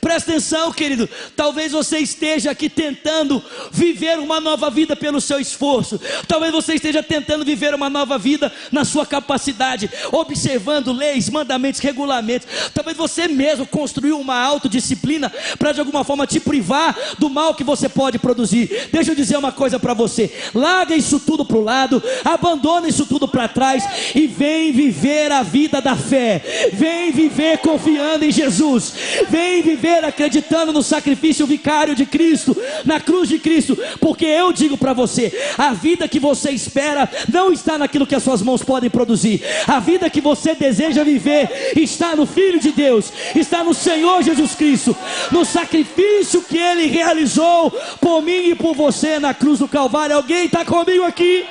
Presta atenção, querido. Talvez você esteja aqui tentando viver uma nova vida pelo seu esforço. Talvez você esteja tentando viver uma nova vida na sua capacidade, observando leis, mandamentos, regulamentos. Talvez você mesmo construiu uma autodisciplina para de alguma forma te privar do mal que você pode produzir. Deixa eu dizer uma coisa para você: larga isso tudo para o lado, abandona isso tudo para trás e vem viver a vida da fé. Vem viver confiando em Jesus. Vem viver viver acreditando no sacrifício vicário de Cristo, na cruz de Cristo, porque eu digo para você: a vida que você espera não está naquilo que as suas mãos podem produzir, a vida que você deseja viver está no Filho de Deus, está no Senhor Jesus Cristo, no sacrifício que Ele realizou por mim e por você na cruz do Calvário. Alguém está comigo aqui?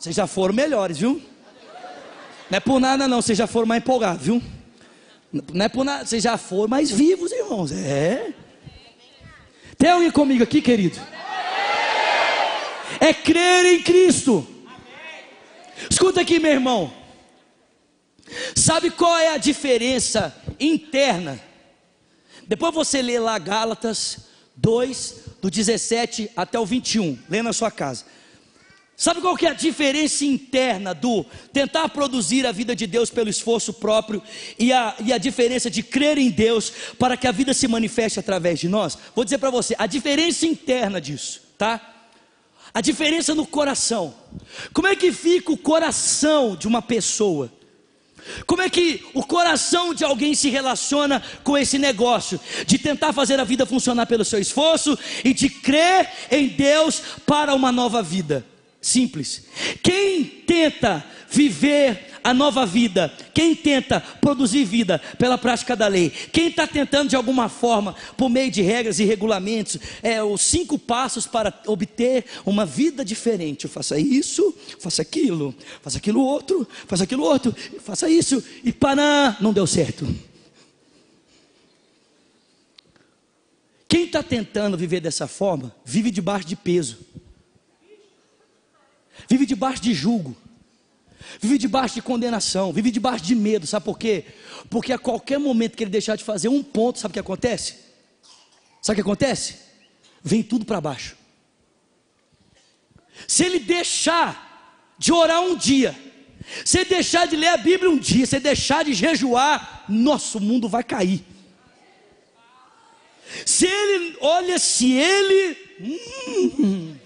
Vocês já foram melhores, viu? Não é por nada não, vocês já foram mais empolgados, viu? Não é por nada, vocês já foram mais vivos, irmãos. É. Tem alguém comigo aqui, querido? É crer em Cristo. Escuta aqui, meu irmão. Sabe qual é a diferença interna? Depois você lê lá Gálatas 2, do 17 até o 21. Lê na sua casa. Sabe qual que é a diferença interna do tentar produzir a vida de Deus pelo esforço próprio e a, e a diferença de crer em Deus para que a vida se manifeste através de nós? Vou dizer para você, a diferença interna disso, tá? A diferença no coração. Como é que fica o coração de uma pessoa Como é que o coração de alguém se relaciona com esse negócio de tentar fazer a vida funcionar pelo seu esforço e de crer em Deus para uma nova vida? Simples. Quem tenta viver a nova vida, quem tenta produzir vida pela prática da lei, quem está tentando de alguma forma, por meio de regras e regulamentos, é os cinco passos para obter uma vida diferente. Faça isso, faça aquilo, faça aquilo outro, faça aquilo outro, faça isso, e para não deu certo. Quem está tentando viver dessa forma, vive debaixo de peso, vive debaixo de julgo vive debaixo de condenação, vive debaixo de medo, sabe por quê? Porque a qualquer momento que ele deixar de fazer um ponto, sabe o que acontece? Sabe o que acontece? Vem tudo para baixo. Se ele deixar de orar um dia, se ele deixar de ler a Bíblia um dia, se ele deixar de jejuar, nosso mundo vai cair. Se ele, olha, se ele. Hum,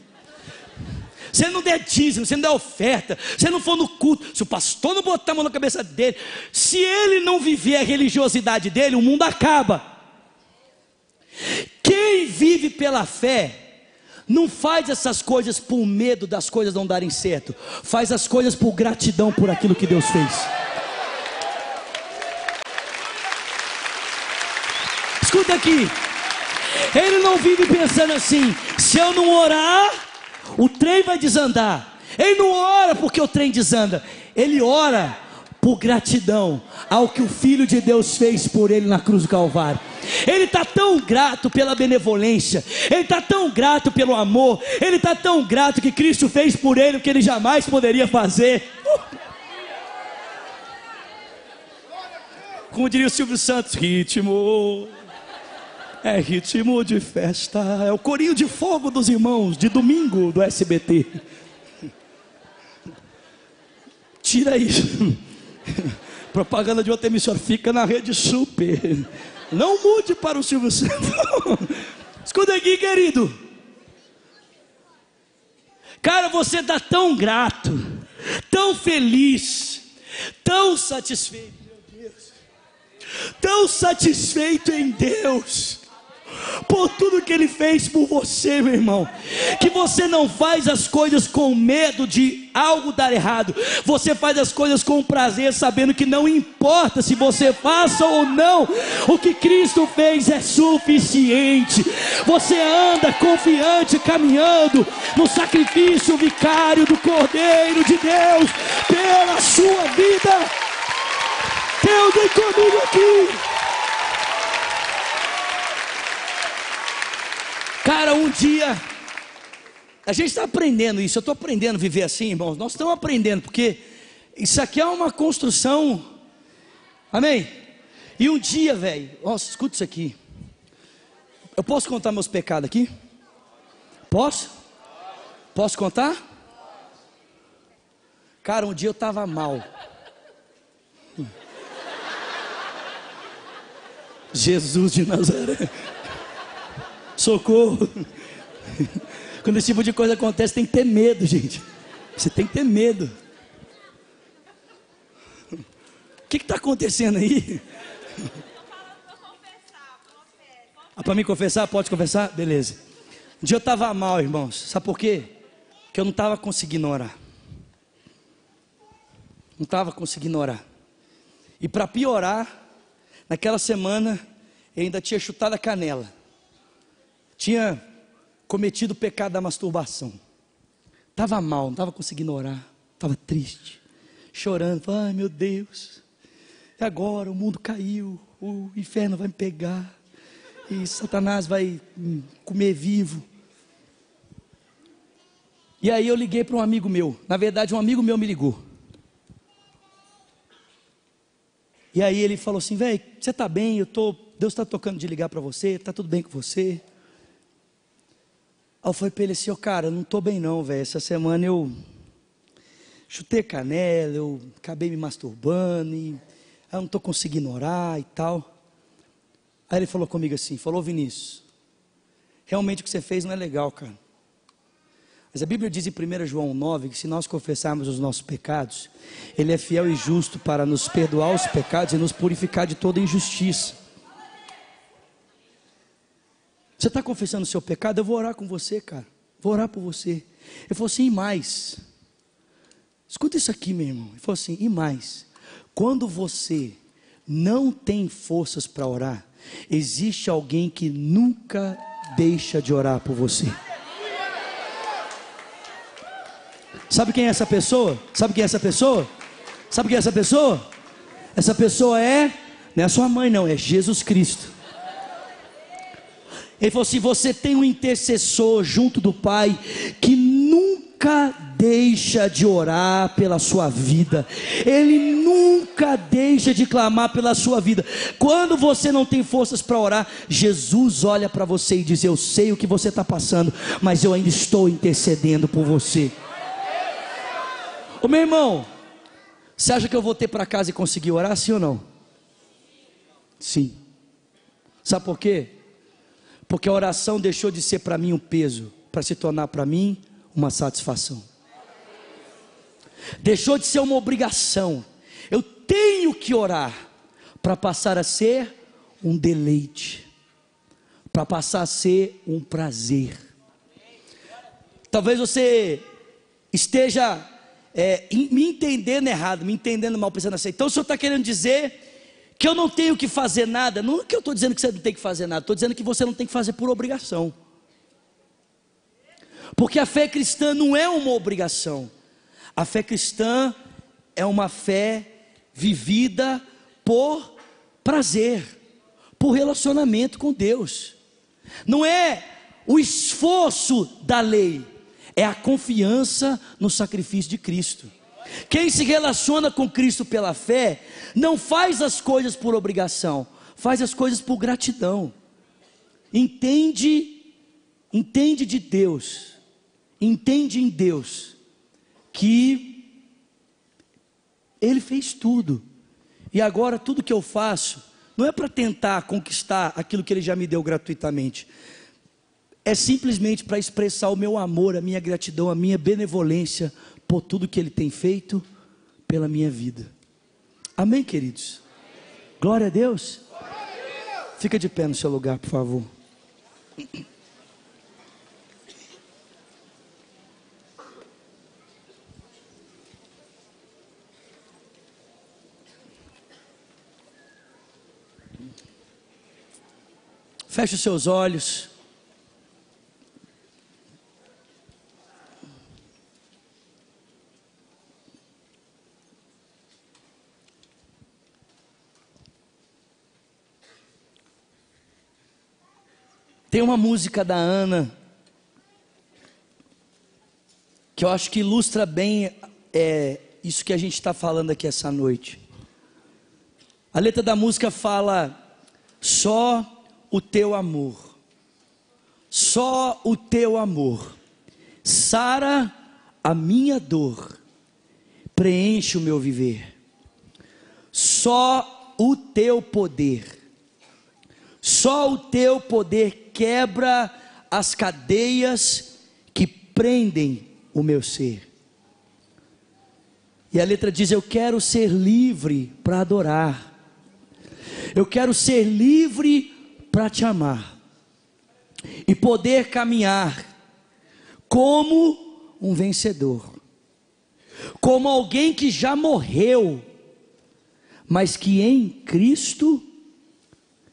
se ele não der dízimo, se ele não der oferta, se ele não for no culto, se o pastor não botar a mão na cabeça dele, se ele não viver a religiosidade dele, o mundo acaba. Quem vive pela fé, não faz essas coisas por medo das coisas não darem certo, faz as coisas por gratidão por aquilo que Deus fez. Escuta aqui, ele não vive pensando assim: se eu não orar, o trem vai desandar. Ele não ora porque o trem desanda, ele ora por gratidão ao que o Filho de Deus fez por ele na cruz do Calvário. Ele está tão grato pela benevolência, ele está tão grato pelo amor, ele está tão grato que Cristo fez por ele o que ele jamais poderia fazer. Como diria o Silvio Santos, ritmo. É ritmo de festa, é o corinho de fogo dos irmãos de domingo do SBT. Tira isso. Propaganda de outra emissora fica na rede super. Não mude para o Silvio Santos. Escuta aqui, querido. Cara, você está tão grato, tão feliz, tão satisfeito, meu Deus, tão satisfeito em Deus por tudo que Ele fez por você, meu irmão. Que você não faz as coisas com medo de algo dar errado, você faz as coisas com prazer, sabendo que não importa se você faça ou não, o que Cristo fez é suficiente. Você anda confiante, caminhando no sacrifício vicário do Cordeiro de Deus pela sua vida. Deus vem comigo aqui. Cara, um dia, a gente está aprendendo isso, eu estou aprendendo a viver assim, irmãos. Nós estamos aprendendo, porque isso aqui é uma construção, amém? E um dia, velho, nossa, escuta isso aqui. Eu posso contar meus pecados aqui? Posso? Posso contar? Cara, um dia eu estava mal. Jesus de Nazaré. Socorro. Quando esse tipo de coisa acontece, tem que ter medo, gente. Você tem que ter medo. O que está acontecendo aí? Ah, para mim confessar? Pode confessar? Beleza. Um dia eu estava mal, irmãos. Sabe por quê? Porque eu não estava conseguindo orar. Não estava conseguindo orar. E para piorar, naquela semana, eu ainda tinha chutado a canela tinha cometido o pecado da masturbação. Estava mal, não estava conseguindo orar, estava triste, chorando. Ai meu Deus, agora o mundo caiu, o inferno vai me pegar, e Satanás vai comer vivo. E aí eu liguei para um amigo meu, na verdade um amigo meu me ligou. E aí ele falou assim, velho, você está bem? Eu tô, Deus está tocando de ligar para você, está tudo bem com você? Aí eu falei para ele assim, oh, cara, não estou bem não, velho. Essa semana eu chutei canela, eu acabei me masturbando, e eu não estou conseguindo orar e tal. Aí ele falou comigo assim, falou, Vinícius, realmente o que você fez não é legal, cara. Mas a Bíblia diz em 1 João 9 que se nós confessarmos os nossos pecados, Ele é fiel e justo para nos perdoar os pecados e nos purificar de toda injustiça. Você está confessando o seu pecado? Eu vou orar com você, cara. Vou orar por você. Ele falou assim: e mais. Escuta isso aqui, meu irmão. Ele falou assim: e mais. Quando você não tem forças para orar, existe alguém que nunca deixa de orar por você. Sabe quem é essa pessoa? Sabe quem é essa pessoa? Sabe quem é essa pessoa? Essa pessoa é, não é sua mãe, não, é Jesus Cristo. Ele falou assim: você tem um intercessor junto do Pai que nunca deixa de orar pela sua vida, ele nunca deixa de clamar pela sua vida. Quando você não tem forças para orar, Jesus olha para você e diz: Eu sei o que você está passando, mas eu ainda estou intercedendo por você. Ô meu irmão, você acha que eu vou ter para casa e conseguir orar, sim ou não? Sim. Sabe por quê? Porque a oração deixou de ser para mim um peso, para se tornar para mim uma satisfação. Deixou de ser uma obrigação. Eu tenho que orar para passar a ser um deleite, para passar a ser um prazer. Talvez você esteja é, me entendendo errado, me entendendo mal, pensando assim. Então o senhor está querendo dizer que eu não tenho que fazer nada? Não é que eu estou dizendo que você não tem que fazer nada, estou dizendo que você não tem que fazer por obrigação. Porque a fé cristã não é uma obrigação. A fé cristã é uma fé vivida por prazer, por relacionamento com Deus. Não é o esforço da lei, é a confiança no sacrifício de Cristo. Quem se relaciona com Cristo pela fé, não faz as coisas por obrigação, faz as coisas por gratidão. Entende, entende de Deus, entende em Deus que Ele fez tudo, e agora tudo que eu faço não é para tentar conquistar aquilo que Ele já me deu gratuitamente, é simplesmente para expressar o meu amor, a minha gratidão, a minha benevolência por tudo que Ele tem feito pela minha vida. Amém, queridos? Glória a Deus. Fica de pé no seu lugar, por favor. Feche os seus olhos. Tem uma música da Ana que eu acho que ilustra bem é, isso que a gente está falando aqui essa noite. A letra da música fala: só o teu amor, só o teu amor, sara a minha dor, preenche o meu viver, só o teu poder, só o teu poder quebra as cadeias que prendem o meu ser. E a letra diz: Eu quero ser livre para adorar, eu quero ser livre para te amar, e poder caminhar como um vencedor, como alguém que já morreu, mas que em Cristo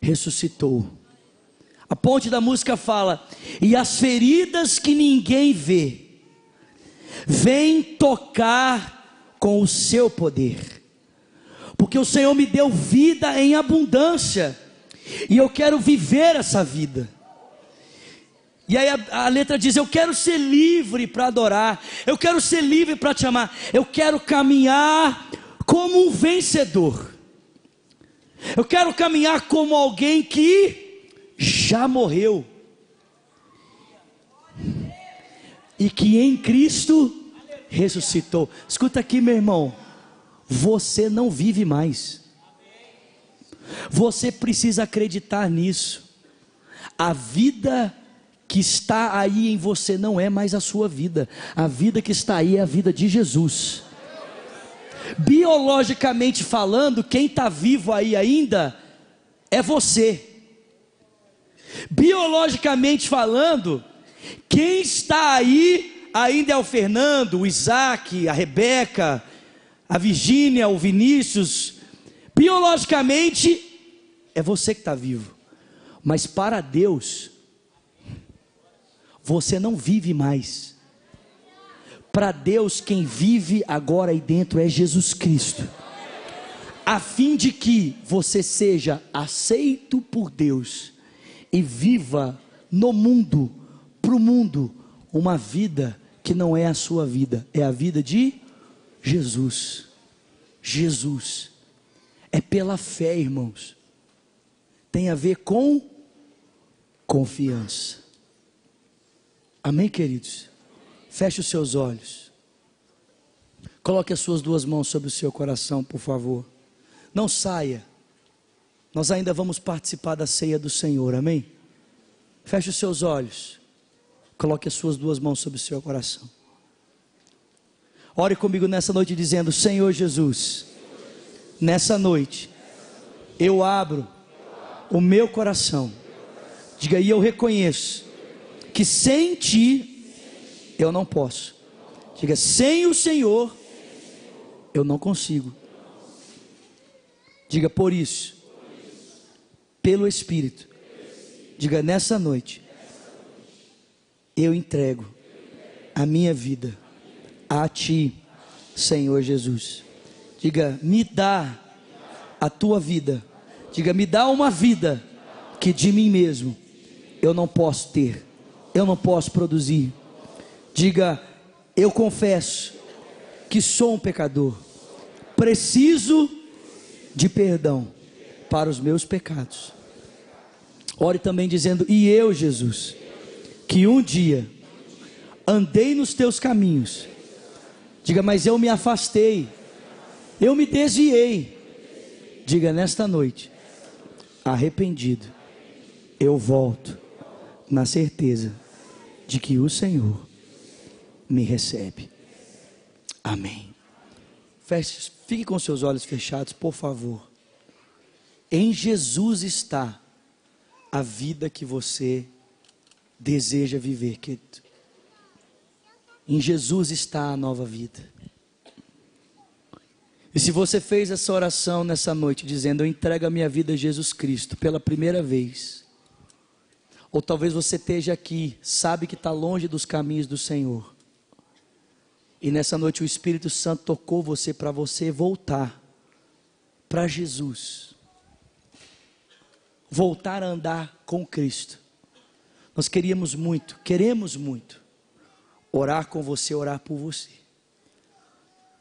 ressuscitou. A ponte da música fala: e as feridas que ninguém vê, vem tocar com o seu poder, porque o Senhor me deu vida em abundância, e eu quero viver essa vida. E aí a, a, letra diz: Eu quero ser livre para adorar, eu quero ser livre para te amar, eu quero caminhar como um vencedor, eu quero caminhar como alguém que já morreu. E que em Cristo ressuscitou. Escuta aqui, meu irmão. Você não vive mais. Você precisa acreditar nisso. A vida que está aí em você não é mais a sua vida. A vida que está aí é a vida de Jesus. Biologicamente falando, quem está vivo aí ainda é você. Biologicamente falando, quem está aí ainda é o Fernando, o Isaac, a Rebeca, a Virgínia, o Vinícius. Biologicamente, é você que está vivo. Mas para Deus, você não vive mais. Para Deus, quem vive agora aí dentro é Jesus Cristo. A fim de que você seja aceito por Deus e viva no mundo, para o mundo, uma vida que não é a sua vida, é a vida de Jesus. Jesus. É pela fé, irmãos. Tem a ver com confiança. Amém, queridos? Feche os seus olhos. Coloque as suas duas mãos sobre o seu coração, por favor. Não saia. Nós ainda vamos participar da ceia do Senhor, amém? Feche os seus olhos. Coloque as suas duas mãos sobre o seu coração. Ore comigo nessa noite dizendo: Senhor Jesus, nessa noite eu abro o meu coração. Diga aí, eu reconheço que sem ti eu não posso. Diga, sem o Senhor eu não consigo. Diga por isso, pelo Espírito. Diga nessa noite, eu entrego a minha vida a ti, Senhor Jesus. Diga, me dá a tua vida. Diga, me dá uma vida que de mim mesmo eu não posso ter, eu não posso produzir. Diga, eu confesso que sou um pecador, preciso de perdão para os meus pecados. Ore também dizendo: E eu, Jesus, que um dia andei nos teus caminhos, diga, mas eu me afastei, eu me desviei. Diga nesta noite, arrependido, eu volto na certeza de que o Senhor me recebe. Amém. Feche, fique com seus olhos fechados, por favor. Em Jesus está a vida que você deseja viver, querido. Em Jesus está a nova vida. E se você fez essa oração nessa noite, dizendo: Eu entrego a minha vida a Jesus Cristo pela primeira vez, ou talvez você esteja aqui, sabe que está longe dos caminhos do Senhor, e nessa noite o Espírito Santo tocou você para você voltar para Jesus, voltar a andar com Cristo. Nós queríamos muito, queremos muito, orar com você, orar por você.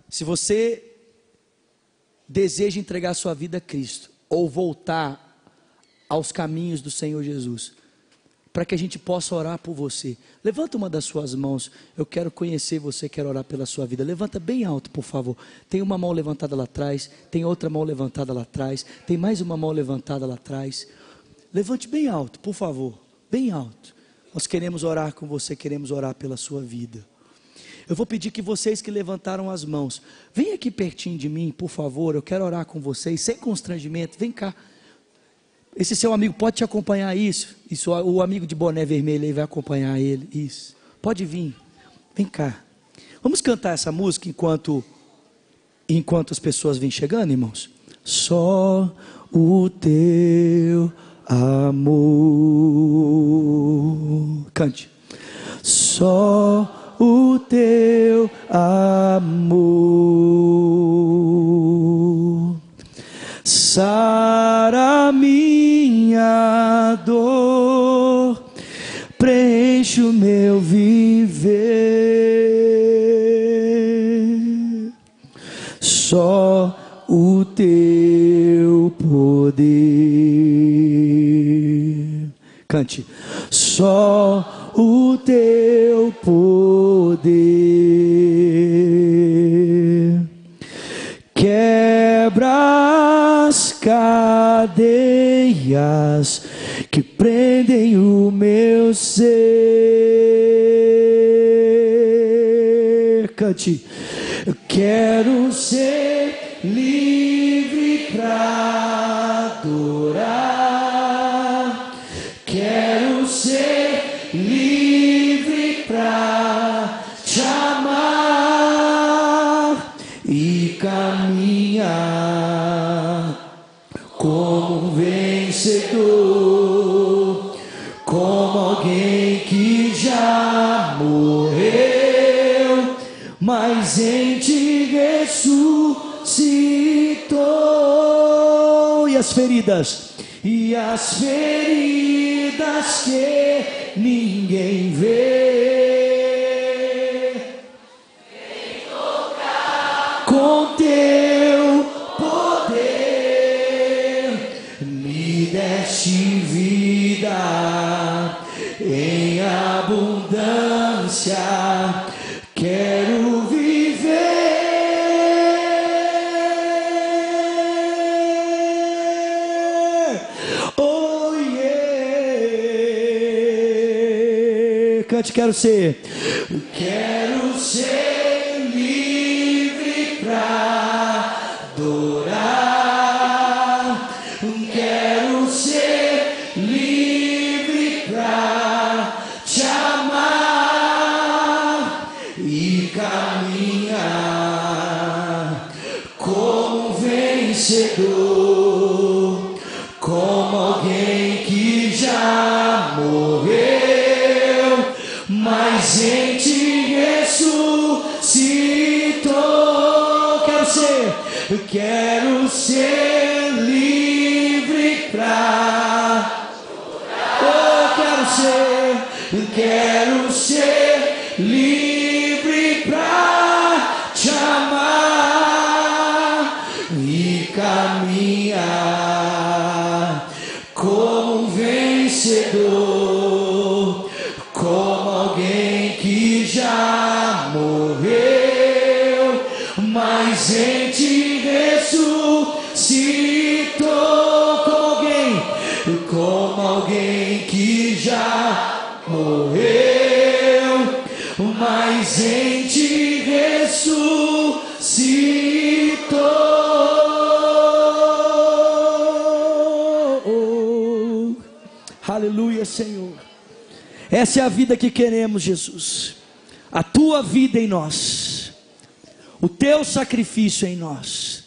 Se você deseja entregar sua vida a Cristo ou voltar aos caminhos do Senhor Jesus, para que a gente possa orar por você. Levanta uma das suas mãos. Eu quero conhecer você, quero orar pela sua vida. Levanta bem alto, por favor. Tem uma mão levantada lá atrás, tem outra mão levantada lá atrás, tem mais uma mão levantada lá atrás. Levante bem alto, por favor. Bem alto. Nós queremos orar com você, queremos orar pela sua vida. Eu vou pedir que vocês que levantaram as mãos, venham aqui pertinho de mim, por favor. Eu quero orar com vocês, sem constrangimento. Vem cá. Esse seu amigo pode te acompanhar isso. Isso, o amigo de boné vermelho aí vai acompanhar ele. Isso. Pode vir. Vem cá. Vamos cantar essa música enquanto enquanto as pessoas vêm chegando, irmãos. Só o teu amor. Cante. Só o teu amor. Sara Só o teu poder. Cante. Só o teu poder. Quebra as cadeias que prendem o meu ser. Cante. Quero ser livre para e as feridas que ninguém vê. Quero ser. Quero ser Aleluia, Senhor. Essa é a vida que queremos, Jesus. A tua vida em nós. O teu sacrifício em nós.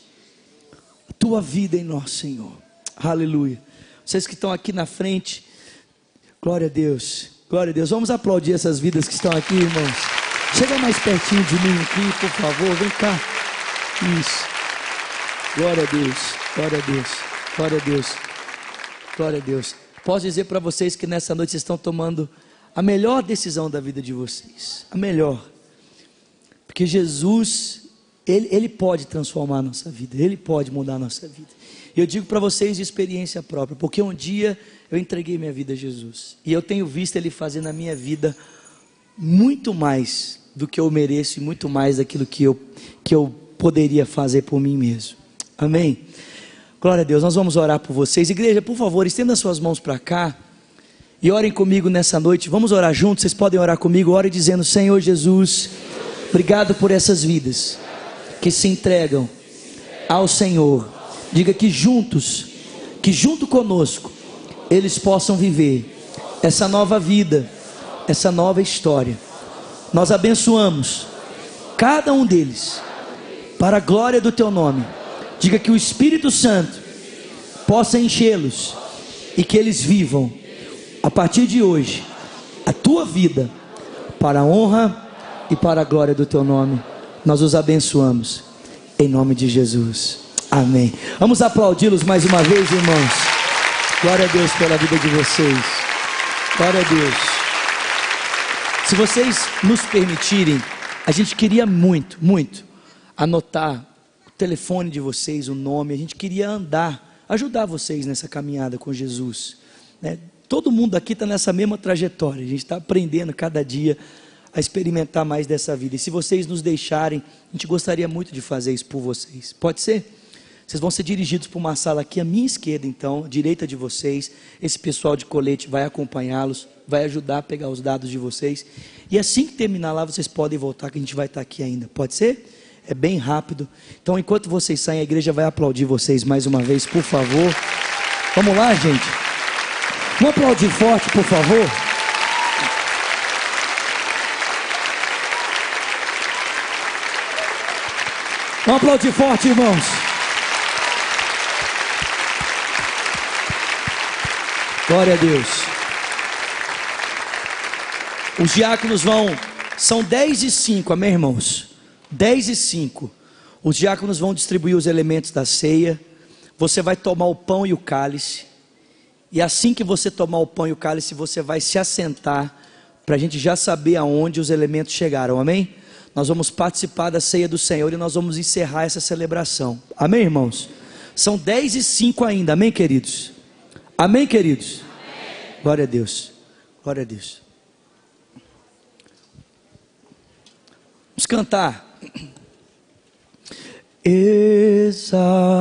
A tua vida em nós, Senhor. Aleluia. Vocês que estão aqui na frente, glória a Deus. Glória a Deus. Vamos aplaudir essas vidas que estão aqui, irmãos. Chega mais pertinho de mim aqui, por favor. Vem cá. Isso. Glória a Deus. Glória a Deus. Glória a Deus. Glória a Deus. Posso dizer para vocês que nessa noite vocês estão tomando a melhor decisão da vida de vocês. A melhor. Porque Jesus, Ele, Ele pode transformar a nossa vida. Ele pode mudar a nossa vida. E eu digo para vocês de experiência própria. Porque um dia eu entreguei minha vida a Jesus. E eu tenho visto Ele fazer na minha vida muito mais do que eu mereço e muito mais daquilo que eu, que eu poderia fazer por mim mesmo. Amém? Glória a Deus, nós vamos orar por vocês. Igreja, por favor, estenda suas mãos para cá e orem comigo nessa noite. Vamos orar juntos, vocês podem orar comigo. Ore dizendo: Senhor Jesus, obrigado por essas vidas que se entregam ao Senhor. Diga que juntos, que junto conosco, eles possam viver essa nova vida, essa nova história. Nós abençoamos cada um deles para a glória do teu nome. Diga que o Espírito Santo possa enchê-los e que eles vivam a partir de hoje a tua vida para a honra e para a glória do teu nome. Nós os abençoamos em nome de Jesus. Amém. Vamos aplaudi-los mais uma vez, irmãos. Glória a Deus pela vida de vocês. Glória a Deus. Se vocês nos permitirem, a gente queria muito, muito anotar telefone de vocês, o nome. A gente queria andar, ajudar vocês nessa caminhada com Jesus. Né? Todo mundo aqui está nessa mesma trajetória. A gente está aprendendo cada dia a experimentar mais dessa vida. E se vocês nos deixarem, a gente gostaria muito de fazer isso por vocês. Pode ser? Vocês vão ser dirigidos para uma sala aqui à minha esquerda, então, direita de vocês. Esse pessoal de colete vai acompanhá-los, vai ajudar a pegar os dados de vocês. E assim que terminar lá, vocês podem voltar, que a gente vai estar aqui ainda. Pode ser? É bem rápido. Então, enquanto vocês saem, a igreja vai aplaudir vocês mais uma vez, por favor. Vamos lá, gente? Vamos aplaudir forte, por favor. Vamos aplaudir forte, irmãos. Glória a Deus. Os diáconos vão, são 10 e 5, amém, irmãos? 10 e 5. Os diáconos vão distribuir os elementos da ceia. Você vai tomar o pão e o cálice. E assim que você tomar o pão e o cálice, você vai se assentar para a gente já saber aonde os elementos chegaram, amém? Nós vamos participar da ceia do Senhor e nós vamos encerrar essa celebração, amém, irmãos? São 10 e 5 ainda, amém, queridos? Amém, queridos? Amém. Glória a Deus. Glória a Deus. Vamos cantar. Exaltado,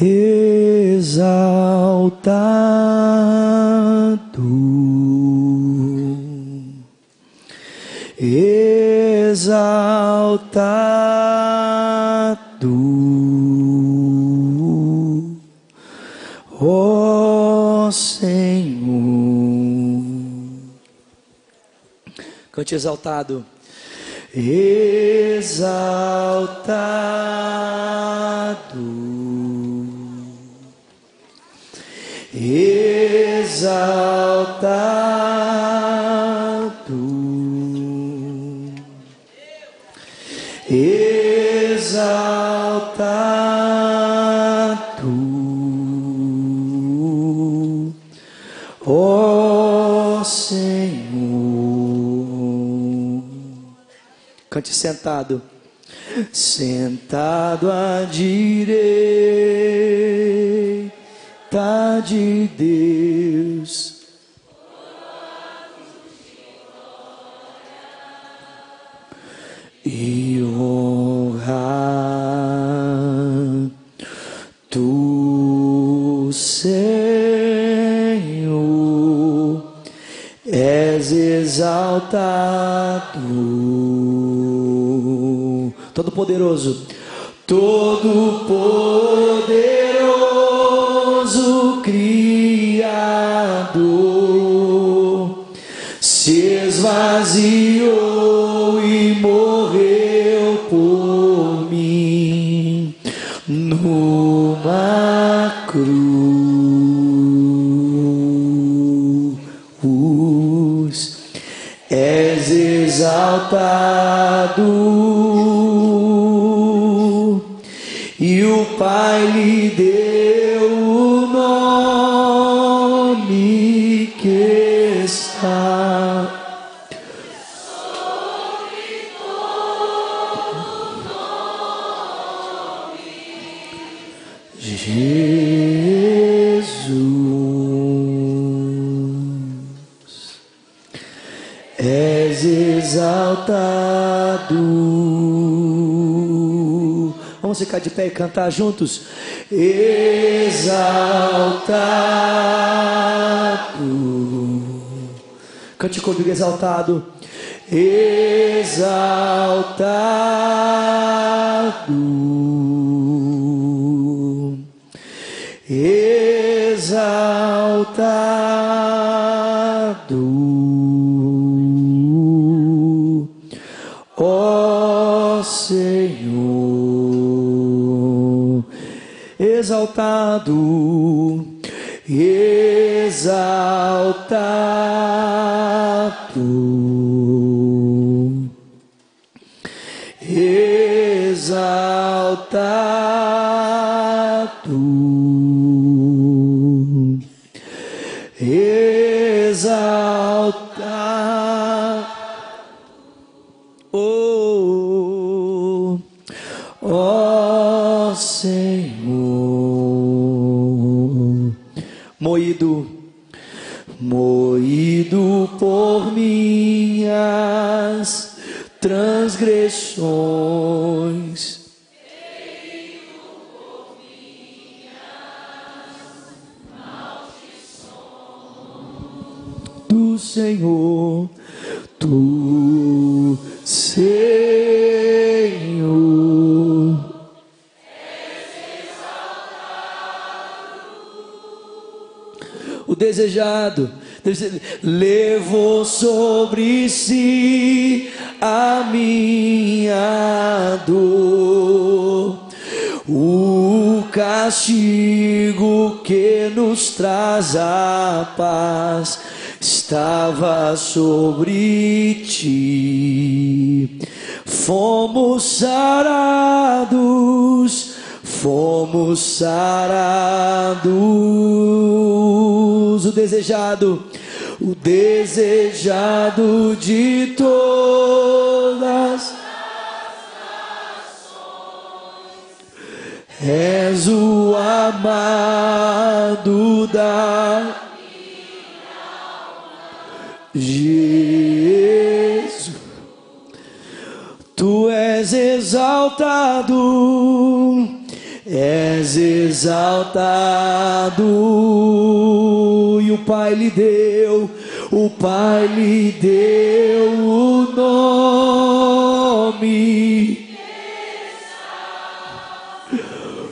exaltado, exaltado, Cante exaltado. Exaltado. Exaltado. Cante sentado. Sentado à direita de Deus. E honra tu, Senhor, és exaltado, Todo-Poderoso, Todo-Poderoso Criador, se esvaziou e morreu por mim numa cruz. És exaltado Pai lhe deu o nome que está Jesus, és exaltado. Vamos ficar de pé e cantar juntos. Exaltado. Cante comigo, exaltado. Exaltado. Exaltado, ó Senhor, exaltado, exaltado, exaltado, transgressões. Do Senhor, tu, Senhor. O desejado levou sobre si a minha dor. O castigo que nos traz a paz estava sobre ti. Fomos sarados, fomos sarados. O desejado o desejado de todas. És o amado da Jesus. Tu és exaltado, és exaltado, e o Pai lhe deu o Pai lhe deu o nome.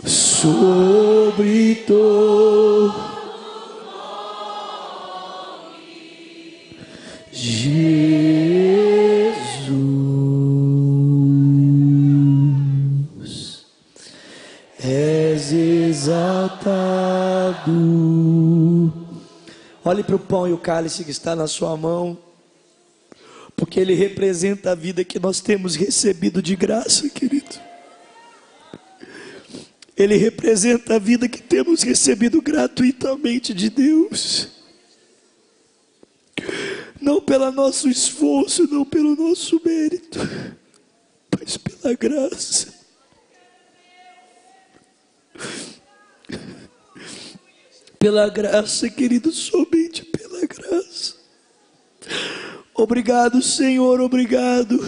Sobre todo Olhe para o pão e o cálice que está na sua mão, porque ele representa a vida que nós temos recebido de graça, querido. Ele representa a vida que temos recebido gratuitamente de Deus. Não pelo nosso esforço, não pelo nosso mérito, mas pela graça. Pela graça, querido, somente pela graça. Obrigado, Senhor, obrigado.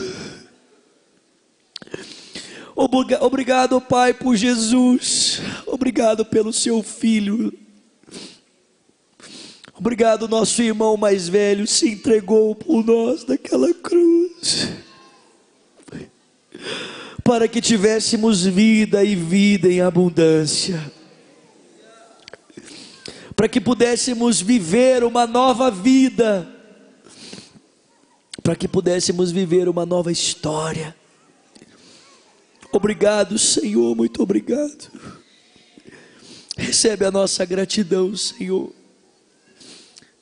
Obrigado, Pai, por Jesus. Obrigado pelo seu filho. Obrigado, nosso irmão mais velho se entregou por nós naquela cruz. Para que tivéssemos vida e vida em abundância para que pudéssemos viver uma nova vida, para que pudéssemos viver uma nova história. Obrigado, Senhor, muito obrigado. Recebe a nossa gratidão, Senhor.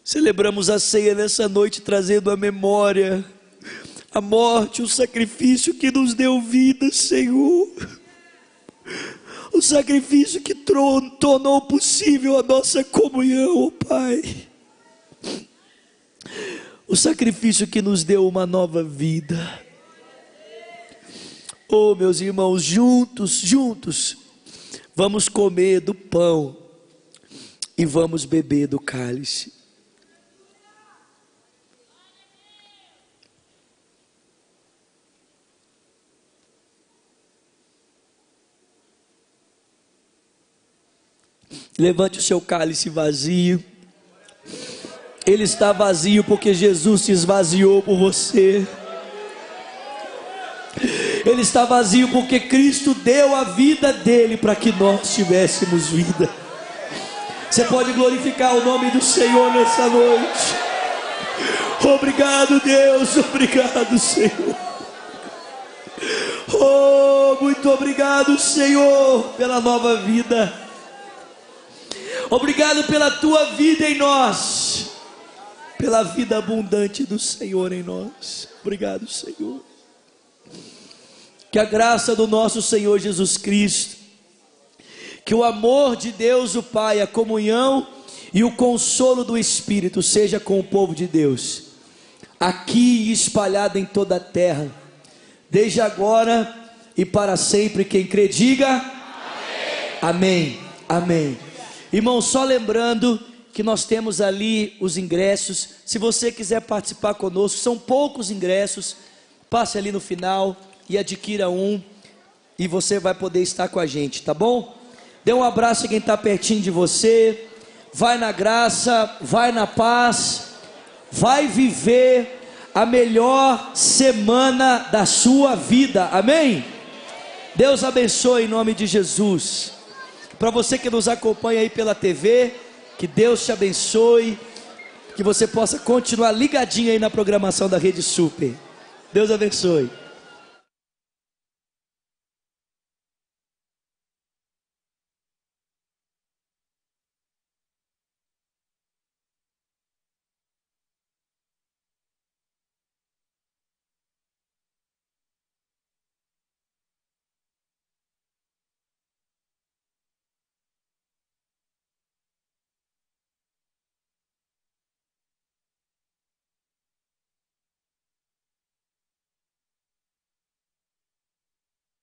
Celebramos a ceia nessa noite, trazendo a memória, a morte, o sacrifício que nos deu vida, Senhor o sacrifício que tornou possível a nossa comunhão, oh Pai. O sacrifício que nos deu uma nova vida. Oh, meus irmãos, juntos, juntos, vamos comer do pão e vamos beber do cálice. Levante o seu cálice vazio. Ele está vazio porque Jesus se esvaziou por você. Ele está vazio porque Cristo deu a vida dele para que nós tivéssemos vida. Você pode glorificar o nome do Senhor nessa noite. Obrigado, Deus. Obrigado, Senhor. Oh, muito obrigado, Senhor, pela nova vida. Obrigado pela tua vida em nós, pela vida abundante do Senhor em nós. Obrigado, Senhor. Que a graça do nosso Senhor Jesus Cristo, que o amor de Deus, o Pai, a comunhão e o consolo do Espírito seja com o povo de Deus, aqui espalhado em toda a terra, desde agora e para sempre. Quem crê, diga amém. Amém. amém. Irmão, só lembrando que nós temos ali os ingressos. Se você quiser participar conosco, são poucos ingressos passe ali no final e adquira um e você vai poder estar com a gente, tá bom? Dê um abraço a quem está pertinho de você. Vai na graça, vai na paz, vai viver a melhor semana da sua vida. Amém? Deus abençoe em nome de Jesus. Para você que nos acompanha aí pela TV, que Deus te abençoe, que você possa continuar ligadinho aí na programação da Rede Super. Deus abençoe.